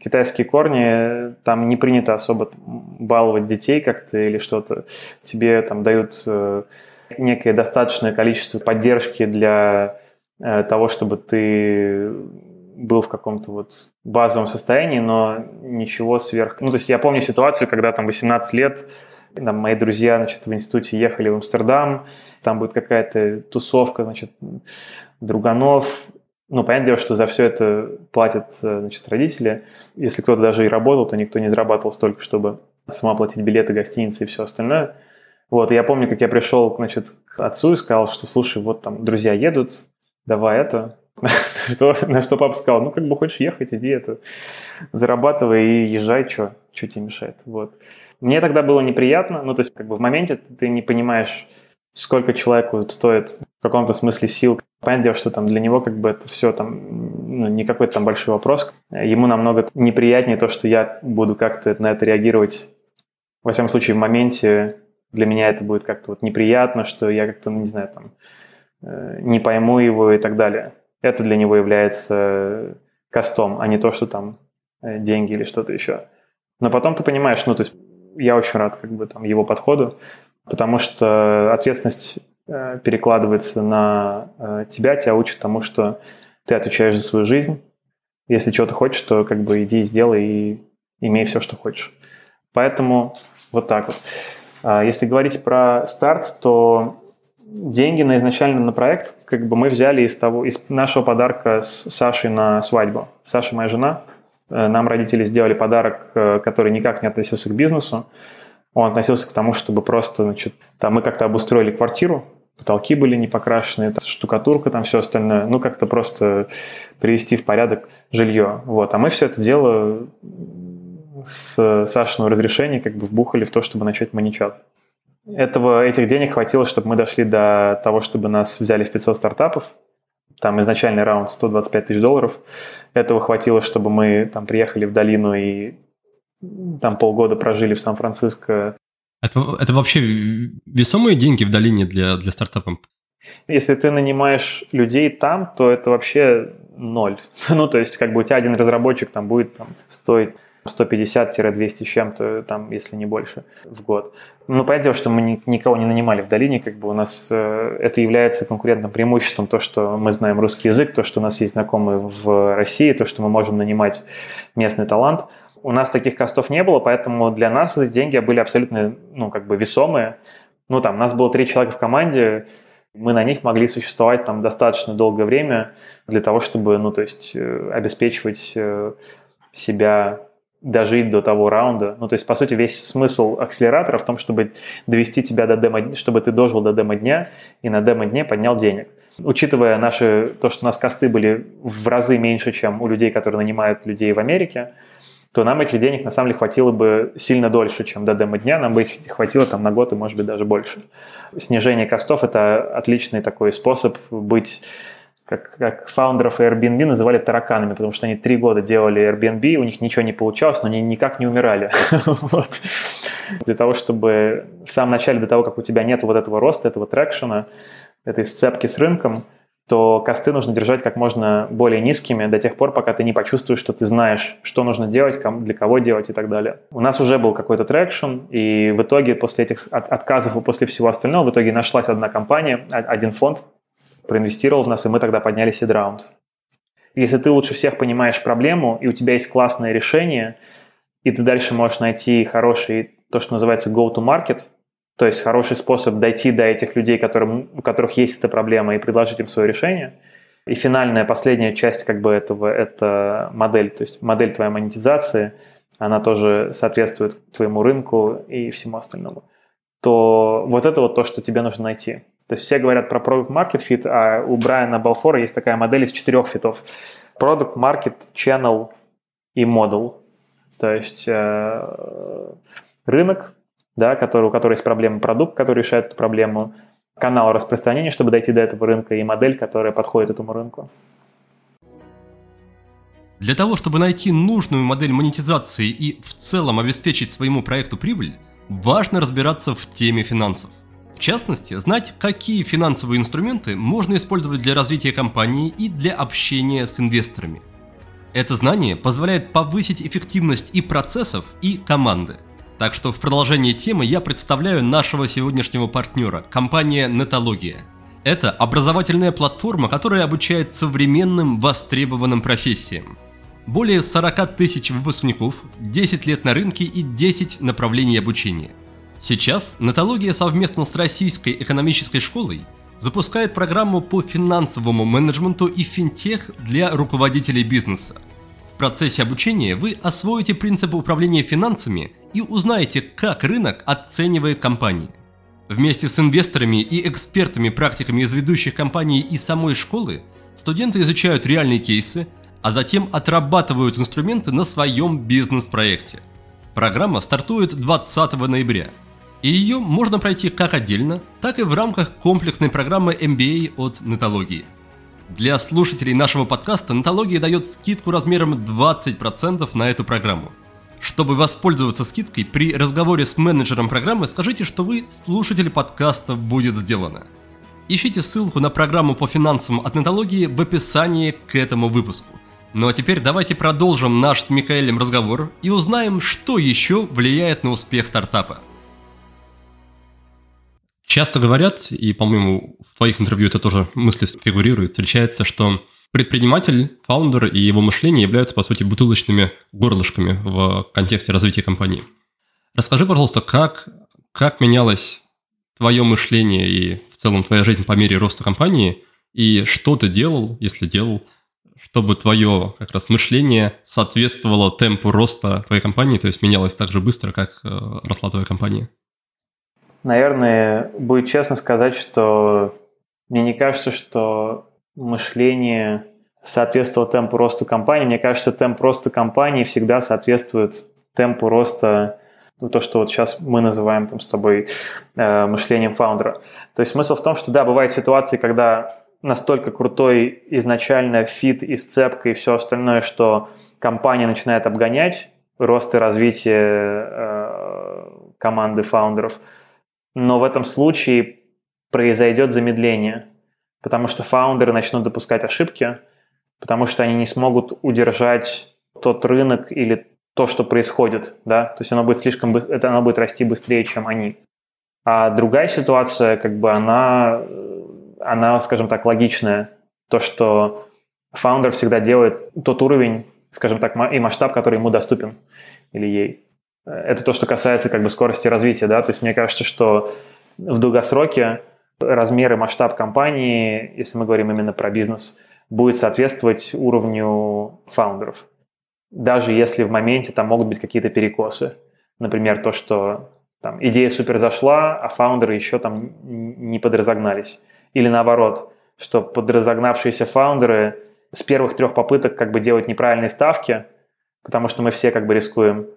китайские корни, там не принято особо баловать детей как-то или что-то. Тебе там дают э, некое достаточное количество поддержки для э, того, чтобы ты был в каком-то вот базовом состоянии, но ничего сверх... Ну, то есть я помню ситуацию, когда там 18 лет, там мои друзья, значит, в институте ехали в Амстердам, там будет какая-то тусовка, значит, друганов, ну, понятное дело, что за все это платят, значит, родители. Если кто-то даже и работал, то никто не зарабатывал столько, чтобы сама платить билеты, гостиницы и все остальное. Вот, и я помню, как я пришел, значит, к отцу и сказал, что, слушай, вот там друзья едут, давай это, что, на что папа сказал, ну, как бы хочешь ехать, иди это, зарабатывай и езжай, что, что тебе мешает, вот. Мне тогда было неприятно, ну, то есть, как бы в моменте ты не понимаешь, сколько человеку стоит в каком-то смысле сил. Понятное что там для него как бы это все там, ну, не какой-то там большой вопрос. Ему намного неприятнее то, что я буду как-то на это реагировать, во всяком случае, в моменте для меня это будет как-то вот неприятно, что я как-то, не знаю, там, э, не пойму его и так далее это для него является костом, а не то, что там э, деньги или что-то еще. Но потом ты понимаешь, ну, то есть я очень рад как бы там его подходу, потому что ответственность э, перекладывается на э, тебя, тебя учат тому, что ты отвечаешь за свою жизнь. Если чего-то хочешь, то как бы иди и сделай и имей все, что хочешь. Поэтому вот так вот. А если говорить про старт, то деньги на изначально на проект как бы мы взяли из того из нашего подарка с Сашей на свадьбу. Саша моя жена. Э, нам родители сделали подарок, который никак не относился к бизнесу. Он относился к тому, чтобы просто, значит, там мы как-то обустроили квартиру, потолки были не покрашены, штукатурка, там все остальное. Ну, как-то просто привести в порядок жилье. Вот. А мы все это дело с Сашиного разрешения как бы вбухали в то, чтобы начать маничат. Этого, этих денег хватило, чтобы мы дошли до того, чтобы нас взяли в 500 стартапов. Там изначальный раунд 125 тысяч долларов. Этого хватило, чтобы мы там приехали в долину и там полгода прожили в Сан-Франциско. Это, это вообще весомые деньги в долине для, для стартапа? Если ты нанимаешь людей там, то это вообще ноль. ну, то есть, как бы у тебя один разработчик там будет там, стоить 150-200 чем-то, там, если не больше, в год. Ну, понятно, что мы ни, никого не нанимали в долине, как бы у нас э, это является конкурентным преимуществом, то, что мы знаем русский язык, то, что у нас есть знакомые в России, то, что мы можем нанимать местный талант. У нас таких костов не было, поэтому для нас эти деньги были абсолютно, ну, как бы весомые. Ну, там, у нас было три человека в команде, мы на них могли существовать там достаточно долгое время для того, чтобы, ну, то есть, э, обеспечивать э, себя дожить до того раунда. Ну, то есть, по сути, весь смысл акселератора в том, чтобы довести тебя до демо, чтобы ты дожил до демо-дня и на демо-дне поднял денег. Учитывая наши, то, что у нас косты были в разы меньше, чем у людей, которые нанимают людей в Америке, то нам этих денег на самом деле хватило бы сильно дольше, чем до демо-дня. Нам бы их хватило там на год и, может быть, даже больше. Снижение костов – это отличный такой способ быть как, как фаундеров Airbnb называли тараканами, потому что они три года делали Airbnb, у них ничего не получалось, но они никак не умирали. вот. Для того, чтобы в самом начале, до того, как у тебя нет вот этого роста, этого traction а, этой сцепки с рынком, то cost ы нужно держать как можно более низкими до тех пор, пока ты не почувствуешь, что ты знаешь, что нужно делать, для кого делать и так далее. У нас уже был какой-то traction, и в итоге после этих отказов и после всего остального в итоге нашлась одна компания, один фонд, проинвестировал в нас, и мы тогда подняли сид-раунд. Если ты лучше всех понимаешь проблему, и у тебя есть классное решение, и ты дальше можешь найти хороший, то, что называется go-to-market, то есть хороший способ дойти до этих людей, которым, у которых есть эта проблема, и предложить им свое решение. И финальная, последняя часть как бы этого – это модель, то есть модель твоей монетизации, она тоже соответствует твоему рынку и всему остальному. То вот это вот то, что тебе нужно найти. То есть все говорят про Product Market Fit, а у Брайана Балфора есть такая модель из четырех фитов. Product, Market, Channel и Model. То есть э, рынок, да, который, у которого есть проблема, продукт, который решает эту проблему, канал распространения, чтобы дойти до этого рынка, и модель, которая подходит этому рынку. Для того, чтобы найти нужную модель монетизации и в целом обеспечить своему проекту прибыль, важно разбираться в теме финансов. В частности, знать, какие финансовые инструменты можно использовать для развития компании и для общения с инвесторами. Это знание позволяет повысить эффективность и процессов, и команды. Так что в продолжении темы я представляю нашего сегодняшнего партнера, компания Нетология. Это образовательная платформа, которая обучает современным востребованным профессиям. Более 40 тысяч выпускников, 10 лет на рынке и 10 направлений обучения. Сейчас Нетология совместно с Российской экономической школой запускает программу по финансовому менеджменту и финтех для руководителей бизнеса. В процессе обучения вы освоите принципы управления финансами и узнаете, как рынок оценивает компании. Вместе с инвесторами и экспертами-практиками из ведущих компаний и самой школы студенты изучают реальные кейсы, а затем отрабатывают инструменты на своем бизнес-проекте. Программа стартует 20 ноября, и ее можно пройти как отдельно, так и в рамках комплексной программы MBA от Нетологии. Для слушателей нашего подкаста Нетология дает скидку размером 20% на эту программу – чтобы воспользоваться скидкой, при разговоре с менеджером программы скажите, что вы слушатель подкаста «Будет сделано». Ищите ссылку на программу по финансам от Нетологии в описании к этому выпуску. Ну а теперь давайте продолжим наш с Михаэлем разговор и узнаем, что еще влияет на успех стартапа. Часто говорят, и, по-моему, в твоих интервью это тоже мысли фигурирует, встречается, что предприниматель, фаундер и его мышление являются, по сути, бутылочными горлышками в контексте развития компании. Расскажи, пожалуйста, как, как менялось твое мышление и в целом твоя жизнь по мере роста компании, и что ты делал, если делал, чтобы твое как раз мышление соответствовало темпу роста твоей компании, то есть менялось так же быстро, как э, росла твоя компания? Наверное, будет честно сказать, что мне не кажется, что мышление соответствовало темпу роста компании. Мне кажется, темп роста компании всегда соответствует темпу роста ну, то, что вот сейчас мы называем там с тобой э, мышлением фаундера. То есть смысл в том, что да, бывают ситуации, когда настолько крутой изначально fit и сцепка и все остальное, что компания начинает обгонять рост и развитие э, команды фаундеров. Но в этом случае произойдет замедление потому что фаундеры начнут допускать ошибки, потому что они не смогут удержать тот рынок или то, что происходит, да, то есть оно будет слишком, это оно будет расти быстрее, чем они. А другая ситуация, как бы она, она, скажем так, логичная, то, что фаундер всегда делает тот уровень, скажем так, и масштаб, который ему доступен или ей. Это то, что касается как бы скорости развития, да, то есть мне кажется, что в долгосроке размер и масштаб компании, если мы говорим именно про бизнес, будет соответствовать уровню фаундеров. Даже если в моменте там могут быть какие-то перекосы. Например, то, что там, идея супер зашла, а фаундеры еще там не подразогнались. Или наоборот, что подразогнавшиеся фаундеры с первых трех попыток как бы делают неправильные ставки, потому что мы все как бы рискуем –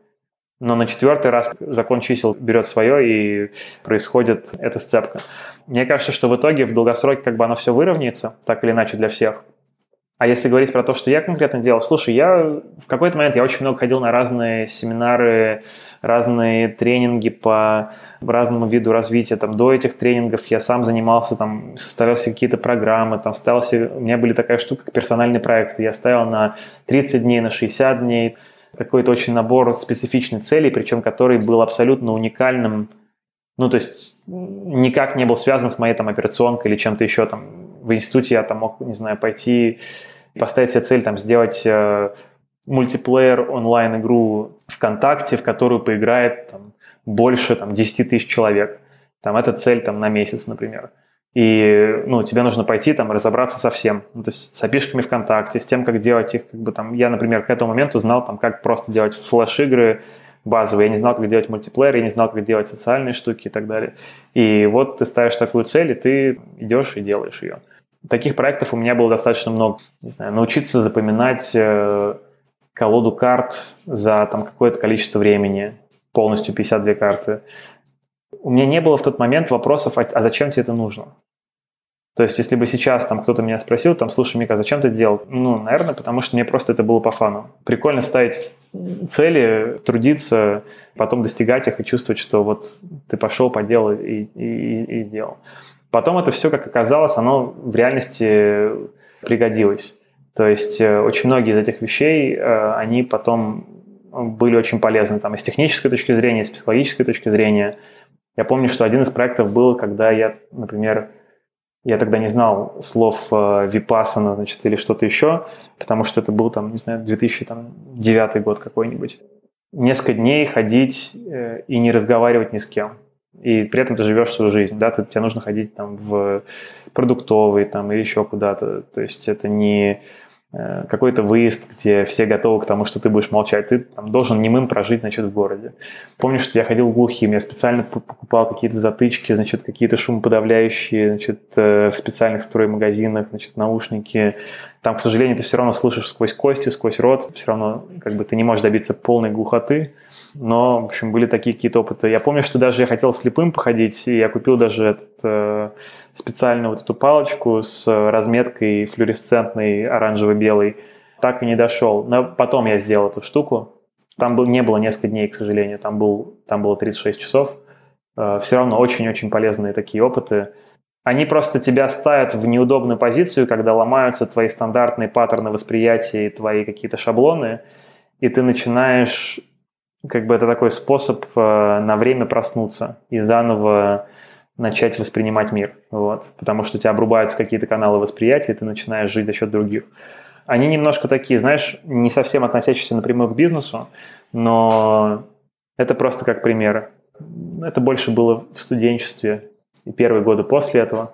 но на четвертый раз закон чисел берет свое и происходит эта сцепка. Мне кажется, что в итоге в долгосроке как бы оно все выровняется, так или иначе для всех. А если говорить про то, что я конкретно делал, слушай, я в какой-то момент я очень много ходил на разные семинары, разные тренинги по разному виду развития. Там, до этих тренингов я сам занимался, там, составлял себе какие-то программы, там, ставил себе... у меня были такая штука, как персональный проект. Я ставил на 30 дней, на 60 дней какой-то очень набор специфичных целей, причем который был абсолютно уникальным, ну, то есть никак не был связан с моей там операционкой или чем-то еще там. В институте я там мог, не знаю, пойти поставить себе цель там сделать э, мультиплеер онлайн-игру ВКонтакте, в которую поиграет там, больше там, 10 тысяч человек. Там это цель там, на месяц, например. И ну, тебе нужно пойти там разобраться со всем. Ну, то есть с опишками ВКонтакте, с тем, как делать их. Как бы, там, я, например, к этому моменту знал, там, как просто делать флеш-игры базовые. Я не знал, как делать мультиплеер, я не знал, как делать социальные штуки и так далее. И вот ты ставишь такую цель, и ты идешь и делаешь ее. Таких проектов у меня было достаточно много. Не знаю, научиться запоминать э, колоду карт за там какое-то количество времени, полностью 52 карты. У меня не было в тот момент вопросов, а, а зачем тебе это нужно? То есть, если бы сейчас там кто-то меня спросил, там, слушай, Мика, зачем ты делал? Ну, наверное, потому что мне просто это было по фану. Прикольно ставить цели, трудиться, потом достигать их и чувствовать, что вот ты пошел, поделал и, и, и сделал. Потом это все, как оказалось, оно в реальности пригодилось. То есть э, очень многие из этих вещей, э, они потом были очень полезны там и с технической точки зрения, и с психологической точки зрения. Я помню, что один из проектов был, когда я, например, я тогда не знал слов э, випасана, значит, или что-то еще, потому что это был, там, не знаю, 2009 год какой-нибудь. Несколько дней ходить и не разговаривать ни с кем и при этом ты живешь свою жизнь, да, ты, тебе нужно ходить там в продуктовый там или еще куда-то, то есть это не э, какой-то выезд, где все готовы к тому, что ты будешь молчать. Ты там, должен немым прожить, значит, в городе. Помню, что я ходил глухим, я специально покупал какие-то затычки, значит, какие-то шумоподавляющие, значит, э, в специальных строймагазинах, значит, наушники. Там, к сожалению, ты все равно слышишь сквозь кости, сквозь рот, все равно как бы ты не можешь добиться полной глухоты но, в общем, были такие какие-то опыты. Я помню, что даже я хотел слепым походить, и я купил даже этот, э, специальную вот эту палочку с разметкой флуоресцентной оранжево-белой. Так и не дошел. Но потом я сделал эту штуку. Там был, не было несколько дней, к сожалению. Там, был, там было 36 часов. Э, все равно очень-очень полезные такие опыты. Они просто тебя ставят в неудобную позицию, когда ломаются твои стандартные паттерны восприятия и твои какие-то шаблоны, и ты начинаешь как бы это такой способ э, на время проснуться и заново начать воспринимать мир. Вот. Потому что у тебя обрубаются какие-то каналы восприятия, и ты начинаешь жить за счет других. Они немножко такие, знаешь, не совсем относящиеся напрямую к бизнесу, но это просто как примеры. Это больше было в студенчестве и первые годы после этого.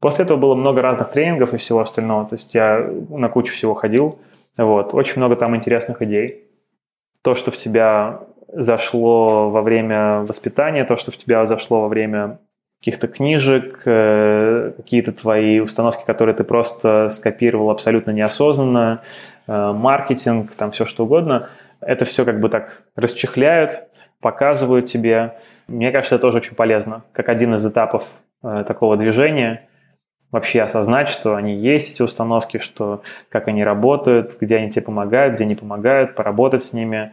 После этого было много разных тренингов и всего остального. То есть я на кучу всего ходил. Вот. Очень много там интересных идей то, что в тебя зашло во время воспитания, то, что в тебя зашло во время каких-то книжек, э, какие-то твои установки, которые ты просто скопировал абсолютно неосознанно, э, маркетинг, там все что угодно, это все как бы так расчехляют, показывают тебе. Мне кажется, это тоже очень полезно, как один из этапов э, такого движения вообще осознать, что они есть, эти установки, что как они работают, где они тебе помогают, где не помогают, поработать с ними.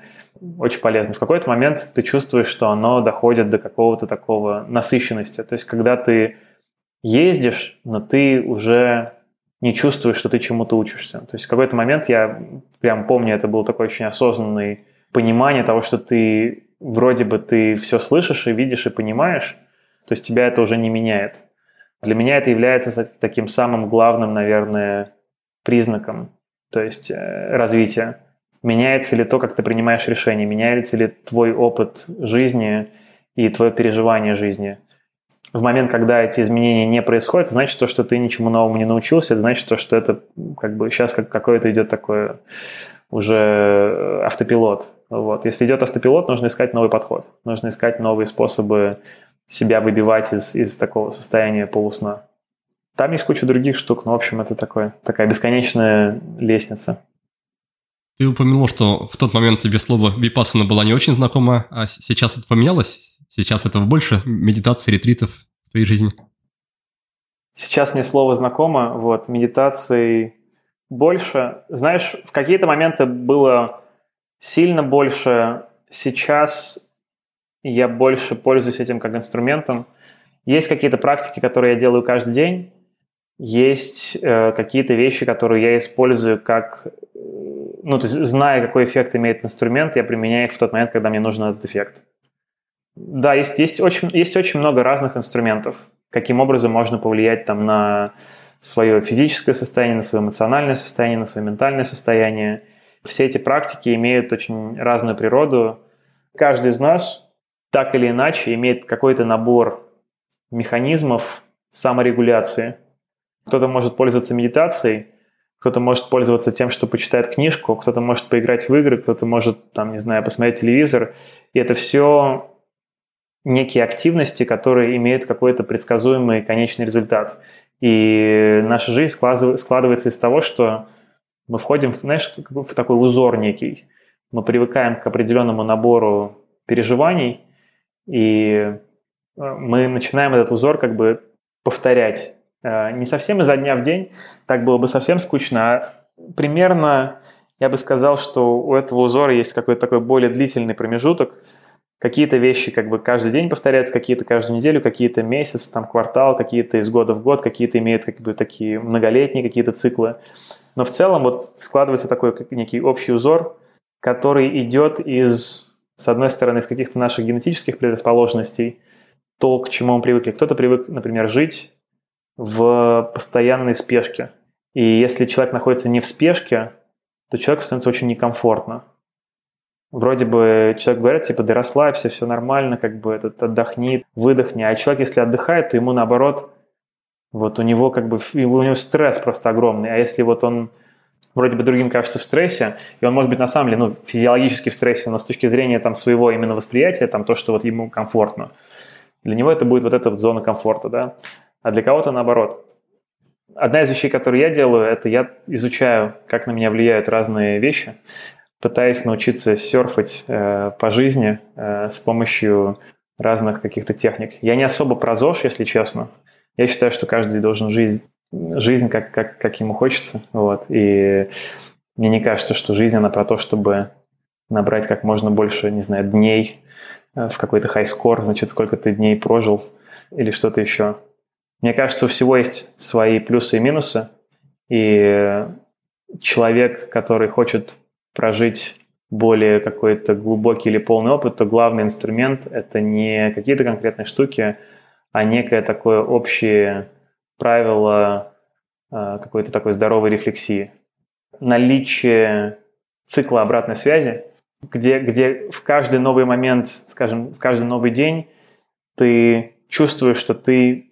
Очень полезно. В какой-то момент ты чувствуешь, что оно доходит до какого-то такого насыщенности. То есть, когда ты ездишь, но ты уже не чувствуешь, что ты чему-то учишься. То есть в какой-то момент я прям помню, это было такое очень осознанное понимание того, что ты вроде бы ты все слышишь и видишь и понимаешь, то есть тебя это уже не меняет. Для меня это является таким самым главным, наверное, признаком, то есть э, развития. Меняется ли то, как ты принимаешь решения, меняется ли твой опыт жизни и твое переживание жизни. В момент, когда эти изменения не происходят, значит то, что ты ничему новому не научился, это значит то, что это как бы сейчас как какое-то идет такое уже э, автопилот. Вот. Если идет автопилот, нужно искать новый подход, нужно искать новые способы себя выбивать из, из такого состояния полусна. Там есть куча других штук, но, в общем, это такое, такая бесконечная лестница. Ты упомянул, что в тот момент тебе слово випассана было не очень знакомо, а сейчас это поменялось? Сейчас этого больше медитации, ретритов в твоей жизни? Сейчас мне слово знакомо, вот, медитации больше. Знаешь, в какие-то моменты было сильно больше, сейчас я больше пользуюсь этим как инструментом. Есть какие-то практики, которые я делаю каждый день, есть э, какие-то вещи, которые я использую как, э, ну, то есть зная, какой эффект имеет инструмент, я применяю их в тот момент, когда мне нужен этот эффект. Да, есть, есть, очень, есть очень много разных инструментов, каким образом можно повлиять там на свое физическое состояние, на свое эмоциональное состояние, на свое ментальное состояние. Все эти практики имеют очень разную природу. Каждый из нас так или иначе имеет какой-то набор механизмов саморегуляции. Кто-то может пользоваться медитацией, кто-то может пользоваться тем, что почитает книжку, кто-то может поиграть в игры, кто-то может, там, не знаю, посмотреть телевизор. И это все некие активности, которые имеют какой-то предсказуемый конечный результат. И наша жизнь складывается из того, что мы входим, знаешь, в такой узор некий. Мы привыкаем к определенному набору переживаний, и э, мы начинаем этот узор как бы повторять. Э, не совсем изо дня в день, так было бы совсем скучно, а примерно я бы сказал, что у этого узора есть какой-то такой более длительный промежуток. Какие-то вещи как бы каждый день повторяются, какие-то каждую неделю, какие-то месяц, там квартал, какие-то из года в год, какие-то имеют как бы такие многолетние какие-то циклы. Но в целом вот складывается такой некий общий узор, который идет из, с одной стороны, из каких-то наших генетических предрасположенностей, то, к чему мы привыкли. Кто-то привык, например, жить в постоянной спешке. И если человек находится не в спешке, то человеку становится очень некомфортно. Вроде бы человек говорит, типа, да расслабься, все нормально, как бы этот отдохни, выдохни. А человек, если отдыхает, то ему наоборот, вот у него как бы, у него стресс просто огромный. А если вот он вроде бы другим кажется в стрессе, и он может быть на самом деле, ну, физиологически в стрессе, но с точки зрения там своего именно восприятия, там то, что вот ему комфортно, для него это будет вот эта вот зона комфорта, да а для кого-то наоборот. Одна из вещей, которые я делаю, это я изучаю, как на меня влияют разные вещи, пытаюсь научиться серфать э, по жизни э, с помощью разных каких-то техник. Я не особо про ЗОЖ, если честно. Я считаю, что каждый должен жить жизнь как, как, как ему хочется. Вот. И мне не кажется, что жизнь, она про то, чтобы набрать как можно больше, не знаю, дней э, в какой-то хай-скор, значит, сколько ты дней прожил или что-то еще. Мне кажется, у всего есть свои плюсы и минусы, и человек, который хочет прожить более какой-то глубокий или полный опыт, то главный инструмент – это не какие-то конкретные штуки, а некое такое общее правило а, какой-то такой здоровой рефлексии. Наличие цикла обратной связи, где, где в каждый новый момент, скажем, в каждый новый день ты чувствуешь, что ты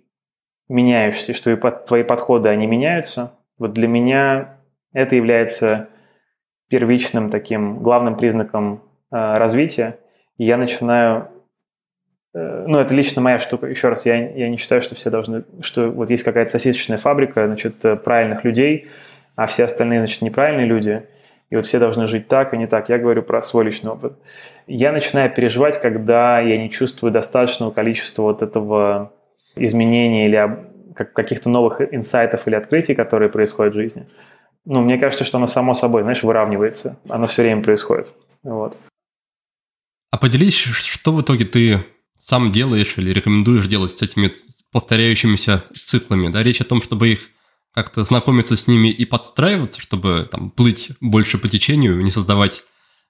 меняешься, что твои подходы, они меняются. Вот для меня это является первичным таким главным признаком э, развития. И я начинаю э, ну, это лично моя штука. Еще раз, я, я не считаю, что все должны, что вот есть какая-то сосисочная фабрика, значит, э, правильных людей, а все остальные, значит, неправильные люди. И вот все должны жить так и не так. Я говорю про свой личный опыт. Я начинаю переживать, когда я не чувствую достаточного количества вот этого изменений или каких-то новых инсайтов или открытий, которые происходят в жизни. Ну, мне кажется, что оно само собой, знаешь, выравнивается. Оно все время происходит. Вот. А поделись, что в итоге ты сам делаешь или рекомендуешь делать с этими повторяющимися циклами? Да? Речь о том, чтобы их как-то знакомиться с ними и подстраиваться, чтобы там плыть больше по течению, не создавать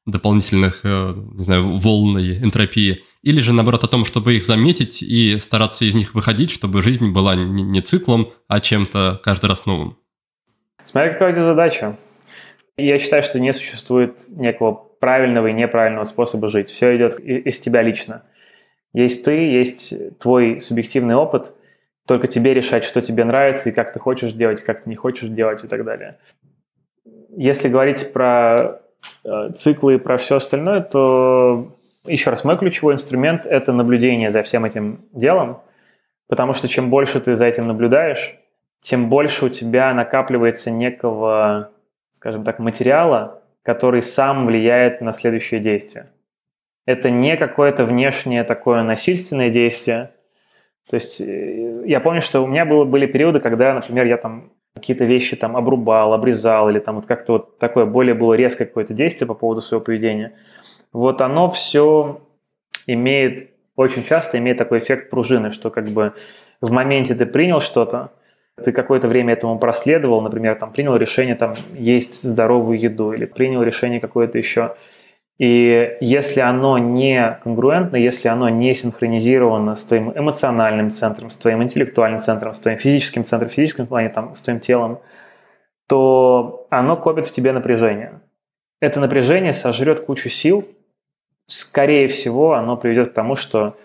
дополнительных, э, не знаю, волн и энтропии – или же, наоборот, о том, чтобы их заметить и стараться из них выходить, чтобы жизнь была не циклом, а чем-то каждый раз новым? Смотря какая у тебя задача. Я считаю, что не существует некого правильного и неправильного способа жить. Все идет из тебя лично. Есть ты, есть твой субъективный опыт, только тебе решать, что тебе нравится и как ты хочешь делать, как ты не хочешь делать и так далее. Если говорить про э, циклы и про все остальное, то еще раз, мой ключевой инструмент – это наблюдение за всем этим делом, потому что чем больше ты за этим наблюдаешь, тем больше у тебя накапливается некого, скажем так, материала, который сам влияет на следующее действие. Это не какое-то внешнее такое насильственное действие. То есть э, я помню, что у меня было, были периоды, когда, например, я там какие-то вещи там обрубал, обрезал, или там вот как-то вот такое более было резкое какое-то действие по поводу своего поведения – вот оно все имеет, очень часто имеет такой эффект пружины, что как бы в моменте ты принял что-то, ты какое-то время этому проследовал, например, там принял решение там есть здоровую еду или принял решение какое-то еще. И если оно не конгруентно, если оно не синхронизировано с твоим эмоциональным центром, с твоим интеллектуальным центром, с твоим физическим центром, в физическом плане, там, с твоим телом, то оно копит в тебе напряжение. Это напряжение сожрет кучу сил, скорее всего, оно приведет к тому, что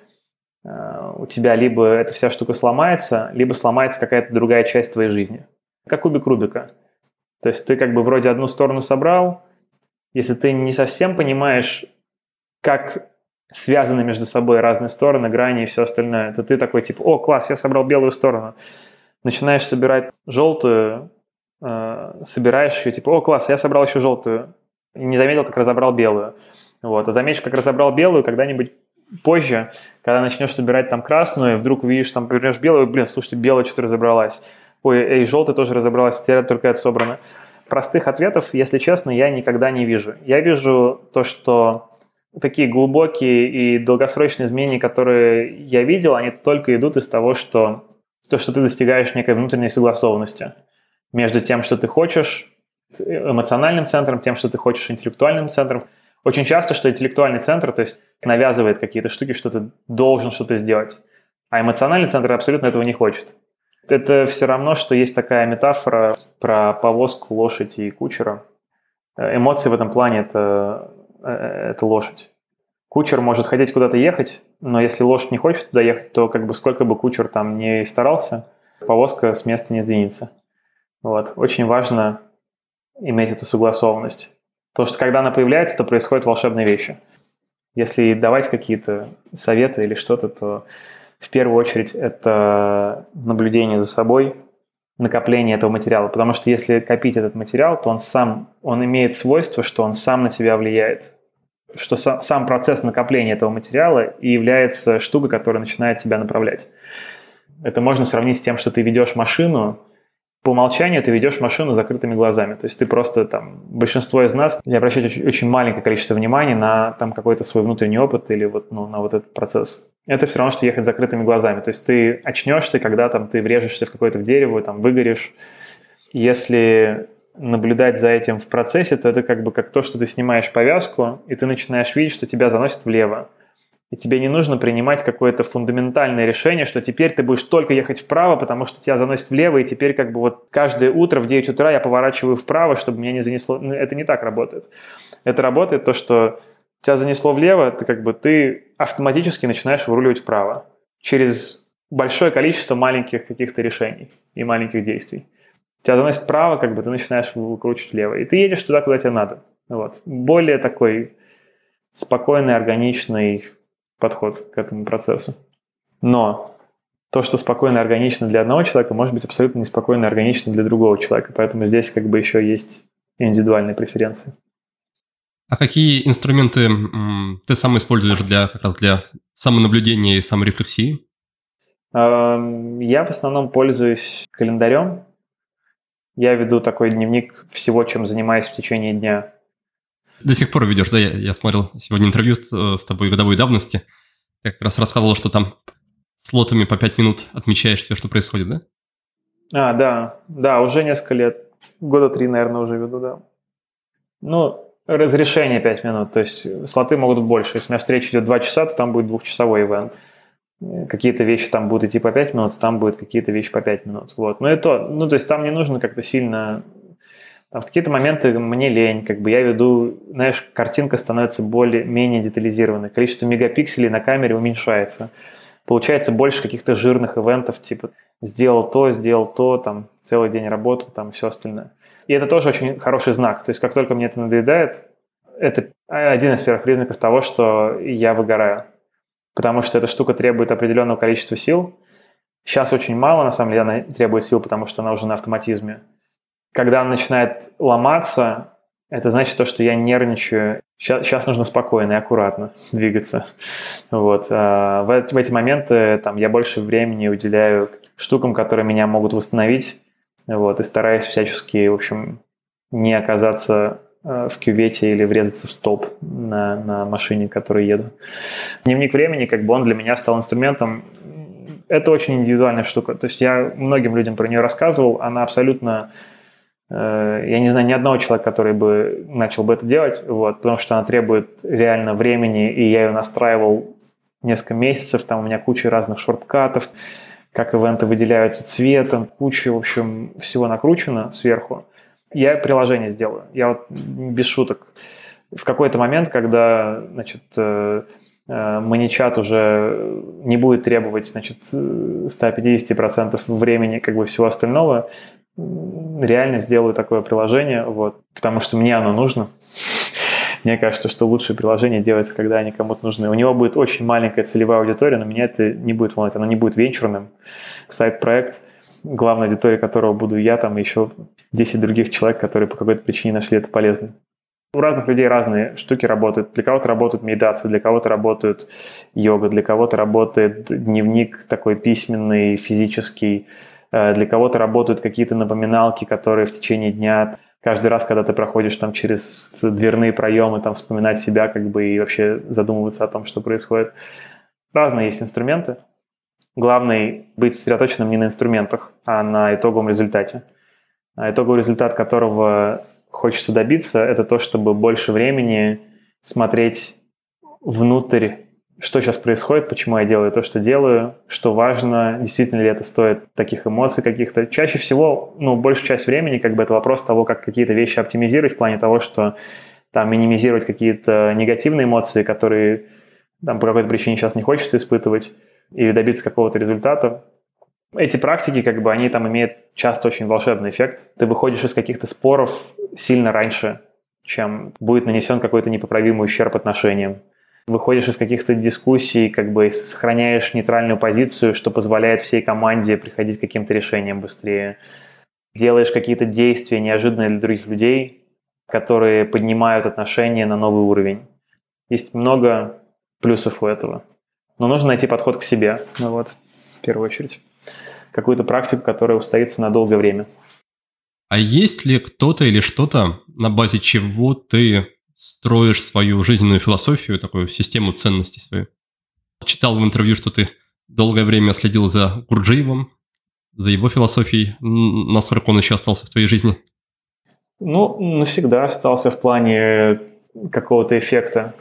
э, у тебя либо эта вся штука сломается, либо сломается какая-то другая часть твоей жизни. Как кубик Рубика. То есть ты как бы вроде одну сторону собрал, если ты не совсем понимаешь, как связаны между собой разные стороны, грани и все остальное, то ты такой типа, о, класс, я собрал белую сторону. Начинаешь собирать желтую, э, собираешь ее, типа, о, класс, я собрал еще желтую. И не заметил, как разобрал белую. Вот. А заметишь, как разобрал белую когда-нибудь позже, когда начнешь собирать там красную, и вдруг увидишь, там, повернешь белую, блин, слушайте, белая что-то разобралась. Ой, и желтая тоже разобралась, теперь только это собрано. Простых ответов, если честно, я никогда не вижу. Я вижу то, что такие глубокие и долгосрочные изменения, которые я видел, они только идут из того, что то, что ты достигаешь некой внутренней согласованности между тем, что ты хочешь, эмоциональным центром, тем, что ты хочешь интеллектуальным центром. Очень часто, что интеллектуальный центр, то есть навязывает какие-то штуки, что ты должен что-то сделать, а эмоциональный центр абсолютно этого не хочет. Это все равно, что есть такая метафора про повозку, лошадь и кучера. Эмоции в этом плане это Э, это лошадь. Кучер может хотеть куда-то ехать, но если лошадь не хочет туда ехать, то как бы сколько бы кучер там не старался, повозка с места не сдвинется. Вот. Очень важно иметь эту согласованность. Потому что когда она появляется, то происходят волшебные вещи. Если давать какие-то советы или что-то, то в первую очередь это наблюдение за собой, накопление этого материала. Потому что если копить этот материал, то он сам, он имеет свойство, что он сам на тебя влияет. Что сам, сам процесс накопления этого материала и является штукой, которая начинает тебя направлять. Это можно сравнить с тем, что ты ведешь машину, по умолчанию ты ведешь машину с закрытыми глазами. То есть ты просто там, большинство из нас не обращают очень, очень маленькое количество внимания на там какой-то свой внутренний опыт или вот, ну, на вот этот процесс. Это все равно, что ехать с закрытыми глазами. То есть ты очнешься, когда там ты врежешься в какое-то дерево, там выгоришь. Если наблюдать за этим в процессе, то это как бы как то, что ты снимаешь повязку, и ты начинаешь видеть, что тебя заносит влево и тебе не нужно принимать какое-то фундаментальное решение, что теперь ты будешь только ехать вправо, потому что тебя заносит влево, и теперь как бы вот каждое утро в 9 утра я поворачиваю вправо, чтобы меня не занесло. Ну, это не так работает. Это работает то, что тебя занесло влево, ты как бы ты автоматически начинаешь выруливать вправо через большое количество маленьких каких-то решений и маленьких действий. Тебя заносит вправо, как бы ты начинаешь выкручивать влево. И ты едешь туда, куда тебе надо. Вот. Более такой спокойный, органичный, подход к этому процессу. Но то, что спокойно и органично для одного человека, может быть абсолютно неспокойно и органично для другого человека. Поэтому здесь как бы еще есть индивидуальные преференции. А какие инструменты ты сам используешь для как раз для самонаблюдения и саморефлексии? Я в основном пользуюсь календарем. Я веду такой дневник всего, чем занимаюсь в течение дня. До сих пор ведешь, да? Я, я смотрел сегодня интервью с, э, с тобой годовой давности. Я как раз рассказывал, что там слотами по 5 минут отмечаешь все, что происходит, да? А, да, да, уже несколько лет. Года три, наверное, уже веду, да. Ну, разрешение 5 минут, то есть слоты могут быть больше. Если у меня встреча идет 2 часа, то там будет двухчасовой ивент. Какие-то вещи там будут идти по 5 минут, там будут какие-то вещи по 5 минут. Вот. Но это, ну, то есть там не нужно как-то сильно там в какие-то моменты мне лень, как бы я веду, знаешь, картинка становится более-менее детализированной, количество мегапикселей на камере уменьшается. Получается больше каких-то жирных ивентов, типа сделал то, сделал то, там целый день работал, там все остальное. И это тоже очень хороший знак. То есть как только мне это надоедает, это один из первых признаков того, что я выгораю. Потому что эта штука требует определенного количества сил. Сейчас очень мало, на самом деле, она требует сил, потому что она уже на автоматизме когда он начинает ломаться, это значит то, что я нервничаю. Сейчас, сейчас нужно спокойно и аккуратно двигаться. Вот. А в, в эти моменты там, я больше времени уделяю штукам, которые меня могут восстановить. Вот, и стараюсь всячески, в общем, не оказаться э, в кювете или врезаться в столб на, на машине, которой еду. Дневник времени, как бы он для меня стал инструментом. Это очень индивидуальная штука. То есть я многим людям про нее рассказывал. Она абсолютно я не знаю ни одного человека, который бы начал бы это делать, вот, потому что она требует реально времени, и я ее настраивал несколько месяцев, там у меня куча разных шорткатов, как ивенты выделяются цветом, куча, в общем, всего накручено сверху. Я приложение сделаю. Я вот без шуток. В какой-то момент, когда, значит, э, Э, Маничат уже не будет требовать, значит, 150% времени, как бы всего остального. Реально сделаю такое приложение, вот, потому что мне оно нужно. Мне кажется, что лучшее приложение делается, когда они кому-то нужны. У него будет очень маленькая целевая аудитория, но меня это не будет волновать. Оно не будет венчурным. Сайт-проект, главная аудитория которого буду я, там еще 10 других человек, которые по какой-то причине нашли это полезным. У разных людей разные штуки работают. Для кого-то работает медитация, для кого-то работает йога, для кого-то работает дневник такой письменный, физический, для кого-то работают какие-то напоминалки, которые в течение дня каждый раз, когда ты проходишь там через дверные проемы, там вспоминать себя как бы и вообще задумываться о том, что происходит. Разные есть инструменты. Главное быть сосредоточенным не на инструментах, а на итоговом результате. А итоговый результат которого хочется добиться, это то, чтобы больше времени смотреть внутрь, что сейчас происходит, почему я делаю то, что делаю, что важно, действительно ли это стоит таких эмоций каких-то. Чаще всего, ну, большую часть времени, как бы это вопрос того, как какие-то вещи оптимизировать в плане того, что там минимизировать какие-то негативные эмоции, которые там по какой-то причине сейчас не хочется испытывать, и добиться какого-то результата. Эти практики, как бы, они там имеют часто очень волшебный эффект. Ты выходишь из каких-то споров сильно раньше, чем будет нанесен какой-то непоправимый ущерб отношениям. Выходишь из каких-то дискуссий, как бы сохраняешь нейтральную позицию, что позволяет всей команде приходить к каким-то решениям быстрее. Делаешь какие-то действия неожиданные для других людей, которые поднимают отношения на новый уровень. Есть много плюсов у этого. Но нужно найти подход к себе, ну вот, в первую очередь какую-то практику, которая устоится на долгое время. А есть ли кто-то или что-то, на базе чего ты строишь свою жизненную философию, такую систему ценностей свою? Читал в интервью, что ты долгое время следил за Гурджиевым, за его философией. Насколько он еще остался в твоей жизни? Ну, навсегда остался в плане какого-то эффекта.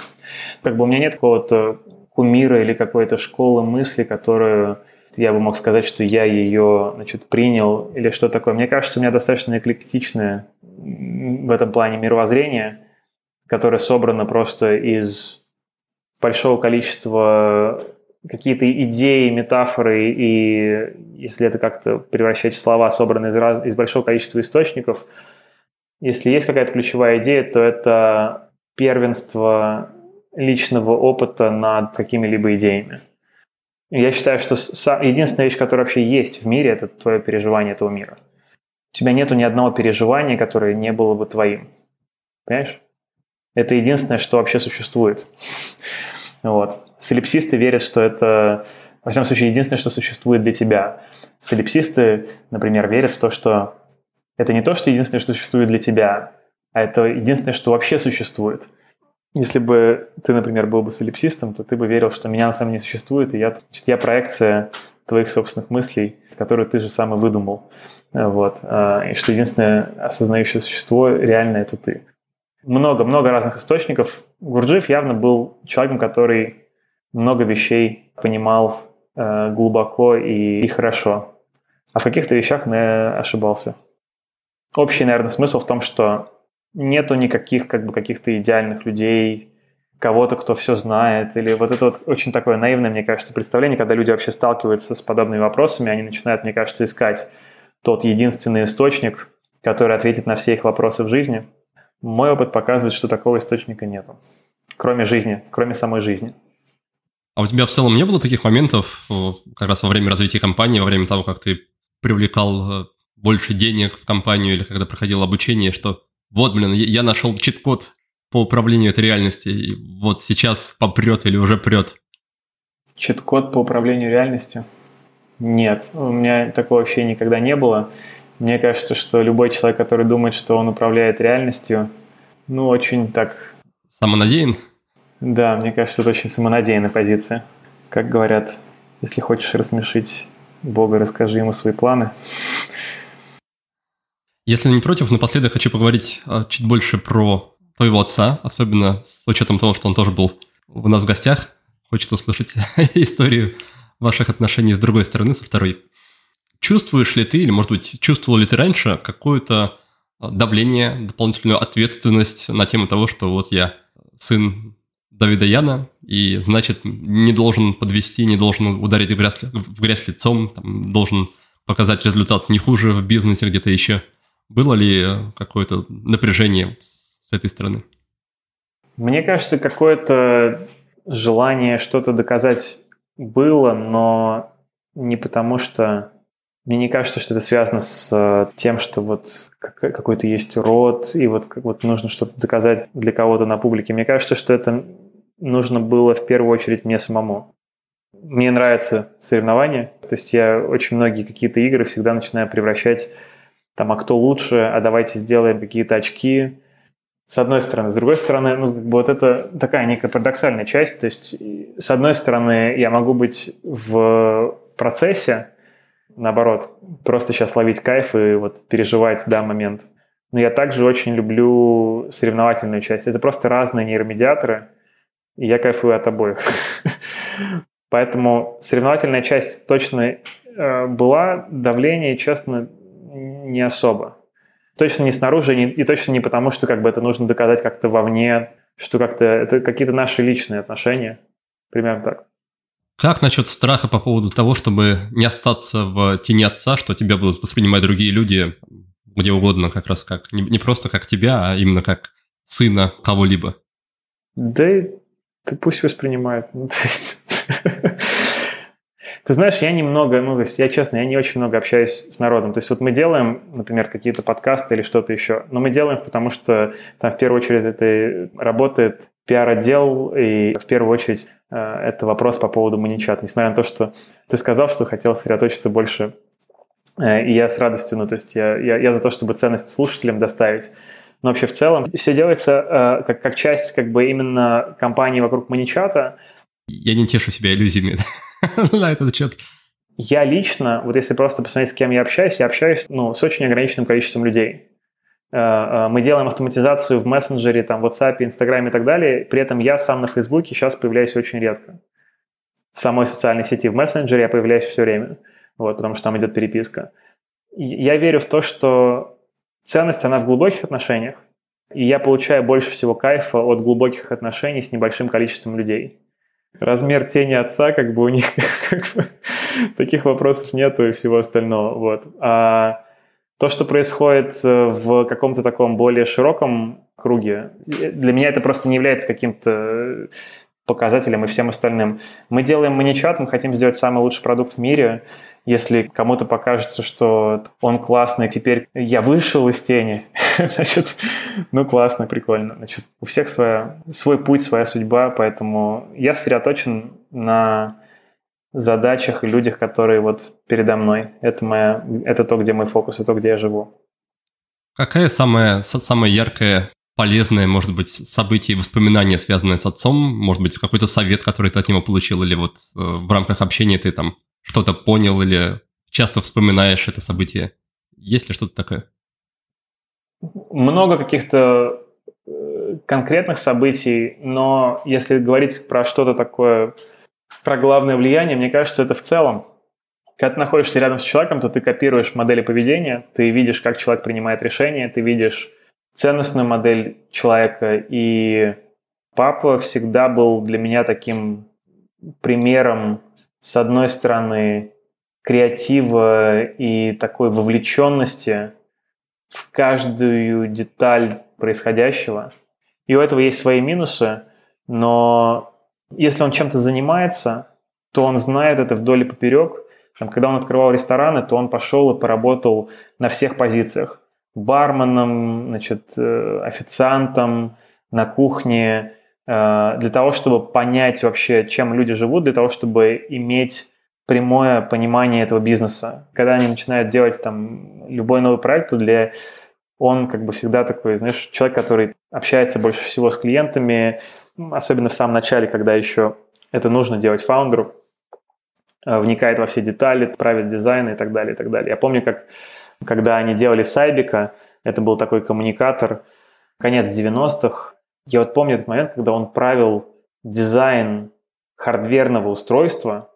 Как бы у меня нет какого-то кумира или какой-то школы мысли, которую я бы мог сказать, что я ее значит, принял или что такое. Мне кажется, у меня достаточно эклектичное в этом плане мировоззрение, которое собрано просто из большого количества какие-то идеи, метафоры, и если это как-то превращать в слова, собранные из, раз... из большого количества источников, если есть какая-то ключевая идея, то это первенство личного опыта над какими-либо идеями. Я считаю, что единственная вещь, которая вообще есть в мире, это твое переживание этого мира. У тебя нету ни одного переживания, которое не было бы твоим. Понимаешь? Это единственное, что вообще существует. Вот. Солипсисты верят, что это, во всяком случае, единственное, что существует для тебя. Солипсисты, например, верят в то, что это не то, что единственное, что существует для тебя, а это единственное, что вообще существует. Если бы ты, например, был бы солипсистом, то ты бы верил, что меня на самом деле не существует, и я, значит, я проекция твоих собственных мыслей, которые ты же сам и выдумал. Вот. А, и что единственное осознающее существо реально это ты. Много-много разных источников. Гурджиев явно был человеком, который много вещей понимал э, глубоко и, и хорошо. А в каких-то вещах не ошибался. Общий, наверное, смысл в том, что нету никаких как бы каких-то идеальных людей, кого-то, кто все знает, или вот это вот очень такое наивное, мне кажется, представление, когда люди вообще сталкиваются с подобными вопросами, они начинают, мне кажется, искать тот единственный источник, который ответит на все их вопросы в жизни. Мой опыт показывает, что такого источника нету, кроме жизни, кроме самой жизни. А у тебя в целом не было таких моментов, э, как раз во время развития компании, во время того, как ты привлекал э, больше денег в компанию или когда проходил обучение, что вот, блин, я нашел чит-код по управлению этой реальностью, и вот сейчас попрет или уже прет. Чит-код по управлению реальностью? Нет, у меня такого вообще никогда не было. Мне кажется, что любой человек, который думает, что он управляет реальностью, ну, очень так... Самонадеян? Да, мне кажется, это очень самонадеянная позиция. Как говорят, если хочешь рассмешить Бога, расскажи ему свои планы. Если не против, напоследок хочу поговорить а, чуть больше про твоего отца, особенно с учетом того, что он тоже был у нас в гостях. Хочется услышать историю ваших отношений с другой стороны, со второй. Чувствуешь ли ты, или, может быть, чувствовал ли ты раньше какое-то а, давление, дополнительную ответственность на тему того, что вот я сын Давида Яна, и значит не должен подвести, не должен ударить в грязь, в грязь лицом, там, должен показать результат не хуже в бизнесе где-то еще. Было ли какое-то напряжение с этой стороны? Мне кажется, какое-то желание что-то доказать было, но не потому что... Мне не кажется, что это связано с э, тем, что вот какой-то есть урод, и вот, вот нужно что-то доказать для кого-то на публике. Мне кажется, что это нужно было в первую очередь мне самому. Мне нравятся соревнования, то есть я очень многие какие-то игры всегда начинаю превращать там, а кто лучше, а давайте сделаем какие-то очки, с одной стороны. С другой стороны, ну, вот это такая некая парадоксальная часть. То есть, с одной стороны, я могу быть в процессе, наоборот, просто сейчас ловить кайф и вот переживать, да, момент. Но я также очень люблю соревновательную часть. Это просто разные нейромедиаторы, и я кайфую от обоих. Поэтому соревновательная часть точно э, была, давление, честно, не особо. Точно не снаружи, и точно не потому, что как бы это нужно доказать как-то вовне, что как-то это какие-то наши личные отношения. Примерно так. Как насчет страха по поводу того, чтобы не остаться в тени отца, что тебя будут воспринимать другие люди где угодно, как раз как не, не просто как тебя, а именно как сына кого-либо? Да ты пусть воспринимает. Ну, то есть... Ты знаешь, я немного, ну, то есть я честно, я не очень много общаюсь с народом. То есть вот мы делаем, например, какие-то подкасты или что-то еще, но мы делаем, потому что там в первую очередь это работает пиар-отдел, и в первую очередь это вопрос по поводу маничат. Несмотря на то, что ты сказал, что хотел сосредоточиться больше, э, и я с радостью, ну, то есть я, я, я за то, чтобы ценность слушателям доставить. Но вообще в целом все делается э, как, как часть как бы именно компании вокруг маничата. Я не тешу себя иллюзиями. на этот счет? Я лично, вот если просто посмотреть, с кем я общаюсь, я общаюсь ну, с очень ограниченным количеством людей. Э, э, мы делаем автоматизацию в мессенджере, там, WhatsApp, Instagram и так далее. При этом я сам на Фейсбуке сейчас появляюсь очень редко. В самой социальной сети, в мессенджере я появляюсь все время, вот, потому что там идет переписка. Я верю в то, что ценность, она в глубоких отношениях, и я получаю больше всего кайфа от глубоких отношений с небольшим количеством людей размер тени отца, как бы у них как бы, таких вопросов нету и всего остального. Вот. А то, что происходит э, в каком-то таком более широком круге, для меня это просто не является каким-то показателям и всем остальным. Мы делаем маничат, мы хотим сделать самый лучший продукт в мире. Если кому-то покажется, что он классный, теперь я вышел из тени, значит, ну классно, прикольно. Значит, у всех своя, свой путь, своя судьба, поэтому я сосредоточен на задачах и людях, которые вот передо мной. Это, моя, это то, где мой фокус, это то, где я живу. Какая самая, самая яркая полезное, может быть, событие, воспоминания, связанные с отцом, может быть, какой-то совет, который ты от него получил, или вот э, в рамках общения ты там что-то понял, или часто вспоминаешь это событие. Есть ли что-то такое? Много каких-то э, конкретных событий, но если говорить про что-то такое, про главное влияние, мне кажется, это в целом. Когда ты находишься рядом с человеком, то ты копируешь модели поведения, ты видишь, как человек принимает решения, ты видишь ценностную модель человека. И папа всегда был для меня таким примером, с одной стороны, креатива и такой вовлеченности в каждую деталь происходящего. И у этого есть свои минусы, но если он чем-то занимается, то он знает это вдоль и поперек. Там, когда он открывал рестораны, то он пошел и поработал на всех позициях барменом, значит, э, официантом на кухне, э, для того, чтобы понять вообще, чем люди живут, для того, чтобы иметь прямое понимание этого бизнеса. Когда они начинают делать там любой новый проект, то для он как бы всегда такой, знаешь, человек, который общается больше всего с клиентами, особенно в самом начале, когда еще это нужно делать фаундеру, э, вникает во все детали, правит дизайн и так далее, и так далее. Я помню, как когда они делали Сайбика, это был такой коммуникатор, конец 90-х. Я вот помню этот момент, когда он правил дизайн хардверного устройства.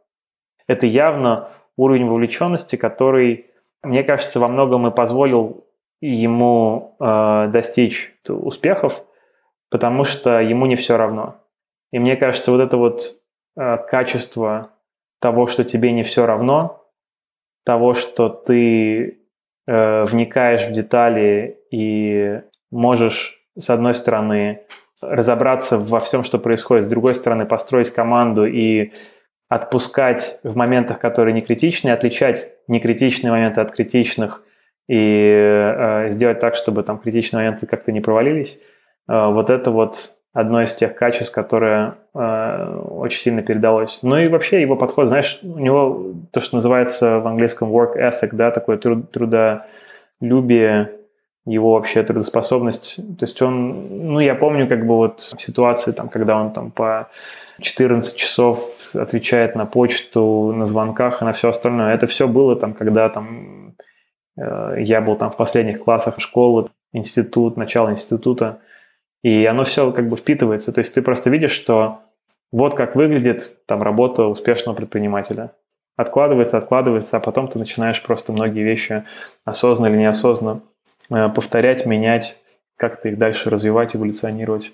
Это явно уровень вовлеченности, который, мне кажется, во многом и позволил ему э, достичь успехов, потому что ему не все равно. И мне кажется, вот это вот э, качество того, что тебе не все равно, того, что ты э, вникаешь в детали и можешь, с одной стороны, разобраться во всем, что происходит, с другой стороны, построить команду и отпускать в моментах, которые не критичные, отличать некритичные моменты от критичных и э, сделать так, чтобы там критичные моменты как-то не провалились. Э, вот это вот одно из тех качеств, которое э, очень сильно передалось. Ну и вообще его подход, знаешь, у него то, что называется в английском work ethic, да, такое труд, трудолюбие, его вообще трудоспособность. То есть он, ну я помню как бы вот ситуации, там, когда он там по 14 часов отвечает на почту, на звонках и на все остальное. Это все было там, когда там я был там в последних классах школы, институт, начало института. И оно все как бы впитывается. То есть ты просто видишь, что вот как выглядит там работа успешного предпринимателя. Откладывается, откладывается, а потом ты начинаешь просто многие вещи осознанно или неосознанно э, повторять, менять, как-то их дальше развивать, эволюционировать.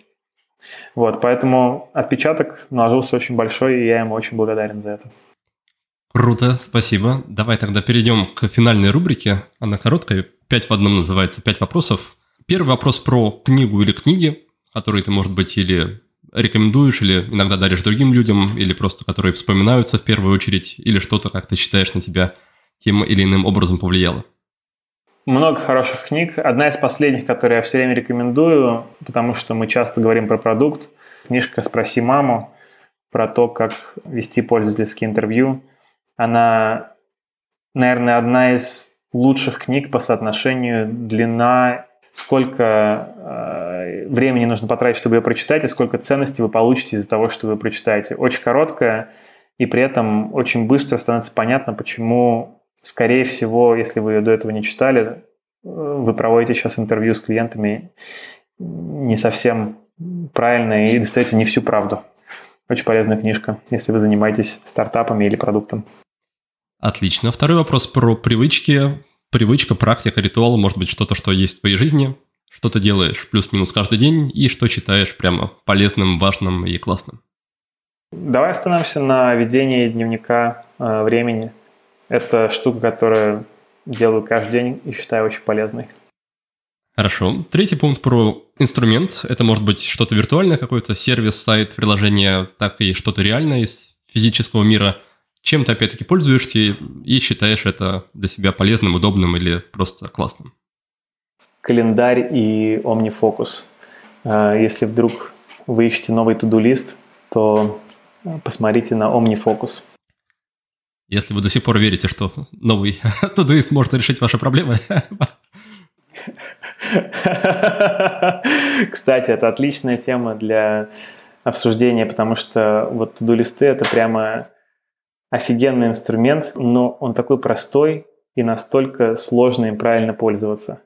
Вот, поэтому отпечаток наложился очень большой, и я ему очень благодарен за это. Круто, спасибо. Давай тогда перейдем к финальной рубрике. Она короткая, пять в одном называется, пять вопросов. Первый вопрос про книгу или книги, которые ты, может быть, или рекомендуешь, или иногда даришь другим людям, или просто которые вспоминаются в первую очередь, или что-то, как ты считаешь, на тебя тем или иным образом повлияло? Много хороших книг. Одна из последних, которую я все время рекомендую, потому что мы часто говорим про продукт. Книжка «Спроси маму» про то, как вести пользовательские интервью. Она, наверное, одна из лучших книг по соотношению длина сколько э, времени нужно потратить, чтобы ее прочитать, и сколько ценностей вы получите из-за того, что вы прочитаете. Очень короткая, и при этом очень быстро становится понятно, почему, скорее всего, если вы ее до этого не читали, э, вы проводите сейчас интервью с клиентами не совсем правильно и достаете не всю правду. Очень полезная книжка, если вы занимаетесь стартапами или продуктом. Отлично. Второй вопрос про привычки привычка, практика, ритуал, может быть, что-то, что есть в твоей жизни, что ты делаешь плюс-минус каждый день и что считаешь прямо полезным, важным и классным. Давай остановимся на ведении дневника э, времени. Это штука, которую делаю каждый день и считаю очень полезной. Хорошо. Третий пункт про инструмент. Это может быть что-то виртуальное, какой-то сервис, сайт, приложение, так и что-то реальное из физического мира – чем ты опять-таки пользуешься и считаешь это для себя полезным, удобным или просто классным? Календарь и OmniFocus. А, если вдруг вы ищете новый туду-лист, то посмотрите на OmniFocus. Если вы до сих пор верите, что новый туду-лист может решить ваши проблемы. Кстати, это отличная тема для обсуждения, потому что вот туду-листы – это прямо офигенный инструмент, но он такой простой и настолько сложно им правильно пользоваться.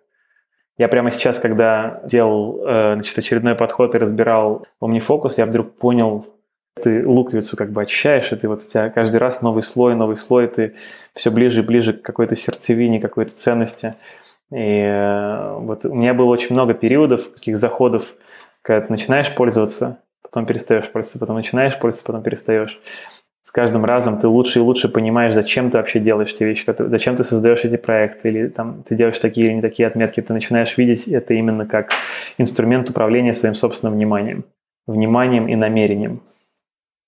Я прямо сейчас, когда делал э, значит, очередной подход и разбирал OmniFocus, я вдруг понял, ты луковицу как бы очищаешь, и ты вот у тебя каждый раз новый слой, новый слой, ты все ближе и ближе к какой-то сердцевине, какой-то ценности. И э, вот у меня было очень много периодов, таких заходов, когда ты начинаешь пользоваться, потом перестаешь пользоваться, потом начинаешь пользоваться, потом перестаешь с каждым разом ты лучше и лучше понимаешь, зачем ты вообще делаешь эти вещи, зачем ты создаешь эти проекты, или там ты делаешь такие или не такие отметки, ты начинаешь видеть это именно как инструмент управления своим собственным вниманием, вниманием и намерением.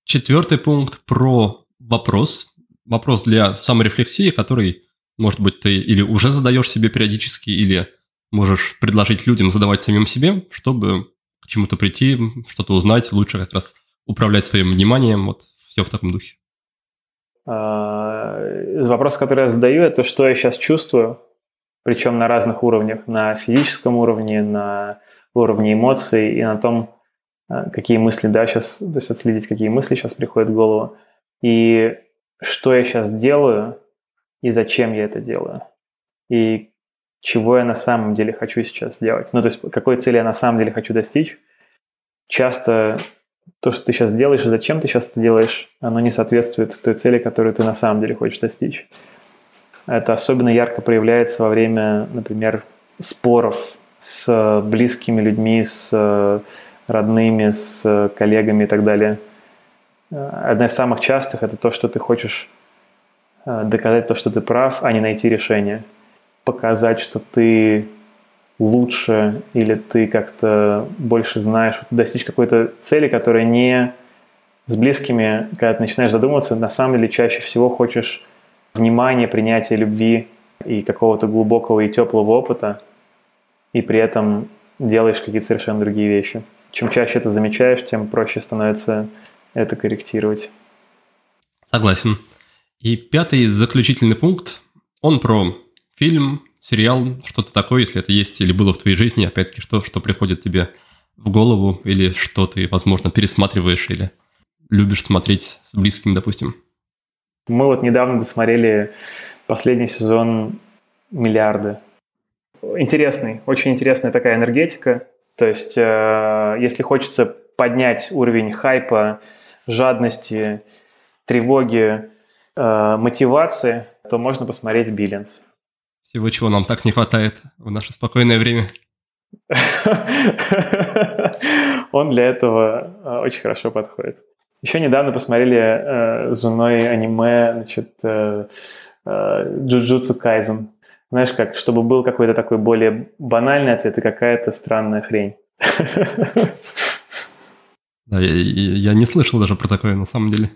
Четвертый пункт про вопрос. Вопрос для саморефлексии, который, может быть, ты или уже задаешь себе периодически, или можешь предложить людям задавать самим себе, чтобы к чему-то прийти, что-то узнать, лучше как раз управлять своим вниманием. Вот все в таком духе. А, вопрос, который я задаю, это что я сейчас чувствую, причем на разных уровнях, на физическом уровне, на уровне эмоций и на том, а, какие мысли, да, сейчас, то есть отследить, какие мысли сейчас приходят в голову, и что я сейчас делаю, и зачем я это делаю, и чего я на самом деле хочу сейчас сделать. Ну, то есть какой цели я на самом деле хочу достичь. Часто то, что ты сейчас делаешь и зачем ты сейчас это делаешь, оно не соответствует той цели, которую ты на самом деле хочешь достичь. Это особенно ярко проявляется во время, например, споров с близкими людьми, с родными, с коллегами и так далее. Одна из самых частых – это то, что ты хочешь доказать то, что ты прав, а не найти решение. Показать, что ты лучше или ты как-то больше знаешь, достичь какой-то цели, которая не с близкими, когда ты начинаешь задумываться, на самом деле чаще всего хочешь внимания, принятия любви и какого-то глубокого и теплого опыта, и при этом делаешь какие-то совершенно другие вещи. Чем чаще это замечаешь, тем проще становится это корректировать. Согласен. И пятый заключительный пункт, он про фильм, сериал, что-то такое, если это есть или было в твоей жизни, опять-таки, что, что приходит тебе в голову, или что ты, возможно, пересматриваешь, или любишь смотреть с близкими, допустим? Мы вот недавно досмотрели последний сезон «Миллиарды». Интересный, очень интересная такая энергетика. То есть, э, если хочется поднять уровень хайпа, жадности, тревоги, э, мотивации, то можно посмотреть «Биллинс». Всего, чего нам так не хватает в наше спокойное время. Он для этого э, очень хорошо подходит. Еще недавно посмотрели э, с женой аниме, значит, э, э, Джуджутсу Кайзен. Знаешь, как, чтобы был какой-то такой более банальный ответ и какая-то странная хрень. Да, я, я не слышал даже про такое на самом деле.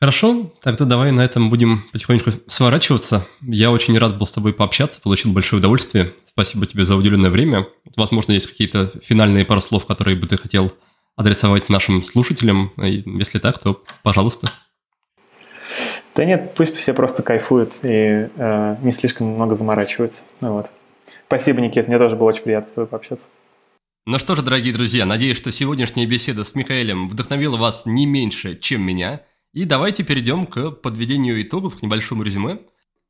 Хорошо, тогда давай на этом будем потихонечку сворачиваться. Я очень рад был с тобой пообщаться, получил большое удовольствие. Спасибо тебе за уделенное время. Возможно, есть какие-то финальные пару слов, которые бы ты хотел адресовать нашим слушателям? И если так, то пожалуйста. Да нет, пусть все просто кайфуют и э, не слишком много заморачиваются. Ну, вот. Спасибо, Никит, мне тоже было очень приятно с тобой пообщаться. Ну что же, дорогие друзья, надеюсь, что сегодняшняя беседа с Михаилом вдохновила вас не меньше, чем меня. И давайте перейдем к подведению итогов, к небольшому резюме.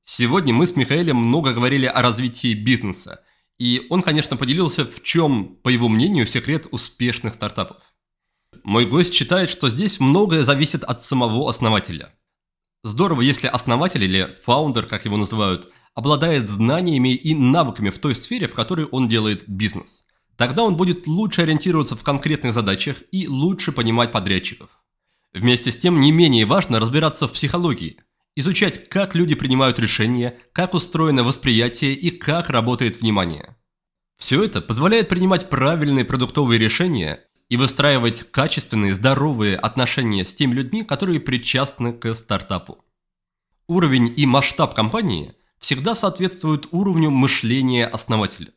Сегодня мы с Михаилом много говорили о развитии бизнеса. И он, конечно, поделился, в чем, по его мнению, секрет успешных стартапов. Мой гость считает, что здесь многое зависит от самого основателя. Здорово, если основатель или фаундер, как его называют, обладает знаниями и навыками в той сфере, в которой он делает бизнес. Тогда он будет лучше ориентироваться в конкретных задачах и лучше понимать подрядчиков. Вместе с тем не менее важно разбираться в психологии, изучать, как люди принимают решения, как устроено восприятие и как работает внимание. Все это позволяет принимать правильные продуктовые решения и выстраивать качественные, здоровые отношения с теми людьми, которые причастны к стартапу. Уровень и масштаб компании всегда соответствуют уровню мышления основателя.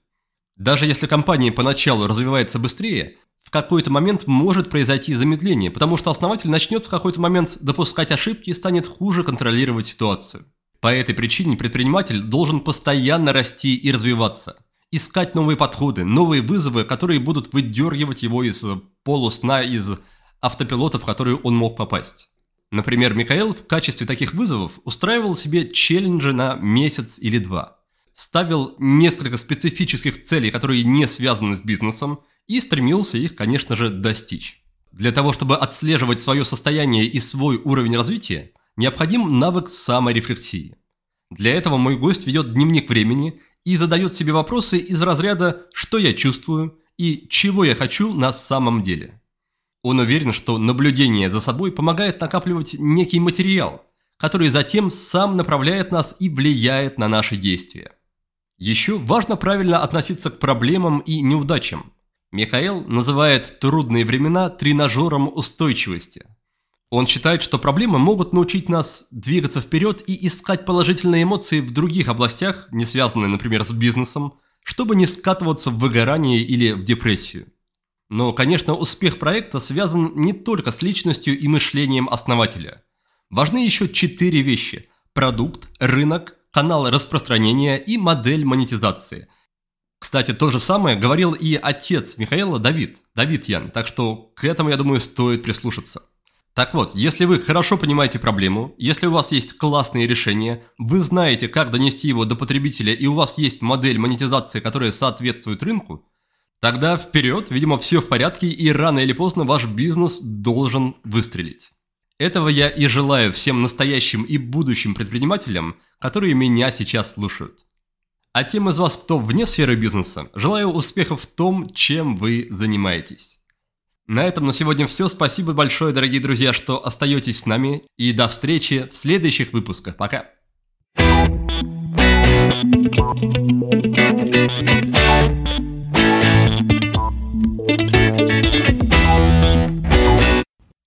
Даже если компания поначалу развивается быстрее, какой-то момент может произойти замедление, потому что основатель начнет в какой-то момент допускать ошибки и станет хуже контролировать ситуацию. По этой причине предприниматель должен постоянно расти и развиваться – искать новые подходы, новые вызовы, которые будут выдергивать его из полусна, из автопилота, в который он мог попасть. Например, Михаил в качестве таких вызовов устраивал себе челленджи на месяц или два. Ставил несколько специфических целей, которые не связаны с бизнесом, и стремился их, конечно же, достичь. Для того, чтобы отслеживать свое состояние и свой уровень развития, необходим навык саморефлексии. Для этого мой гость ведет дневник времени и задает себе вопросы из разряда «что я чувствую» и «чего я хочу на самом деле». Он уверен, что наблюдение за собой помогает накапливать некий материал, который затем сам направляет нас и влияет на наши действия. Еще важно правильно относиться к проблемам и неудачам. Михаил называет трудные времена тренажером устойчивости – он считает, что проблемы могут научить нас двигаться вперед и искать положительные эмоции в других областях, не связанные, например, с бизнесом, чтобы не скатываться в выгорание или в депрессию. Но, конечно, успех проекта связан не только с личностью и мышлением основателя. Важны еще четыре вещи – продукт, рынок, канал распространения и модель монетизации. Кстати, то же самое говорил и отец Михаила Давид, Давид Ян, так что к этому, я думаю, стоит прислушаться. Так вот, если вы хорошо понимаете проблему, если у вас есть классные решения, вы знаете, как донести его до потребителя и у вас есть модель монетизации, которая соответствует рынку, тогда вперед, видимо, все в порядке и рано или поздно ваш бизнес должен выстрелить. Этого я и желаю всем настоящим и будущим предпринимателям, которые меня сейчас слушают. А тем из вас, кто вне сферы бизнеса, желаю успехов в том, чем вы занимаетесь. На этом на сегодня все. Спасибо большое, дорогие друзья, что остаетесь с нами. И до встречи в следующих выпусках. Пока.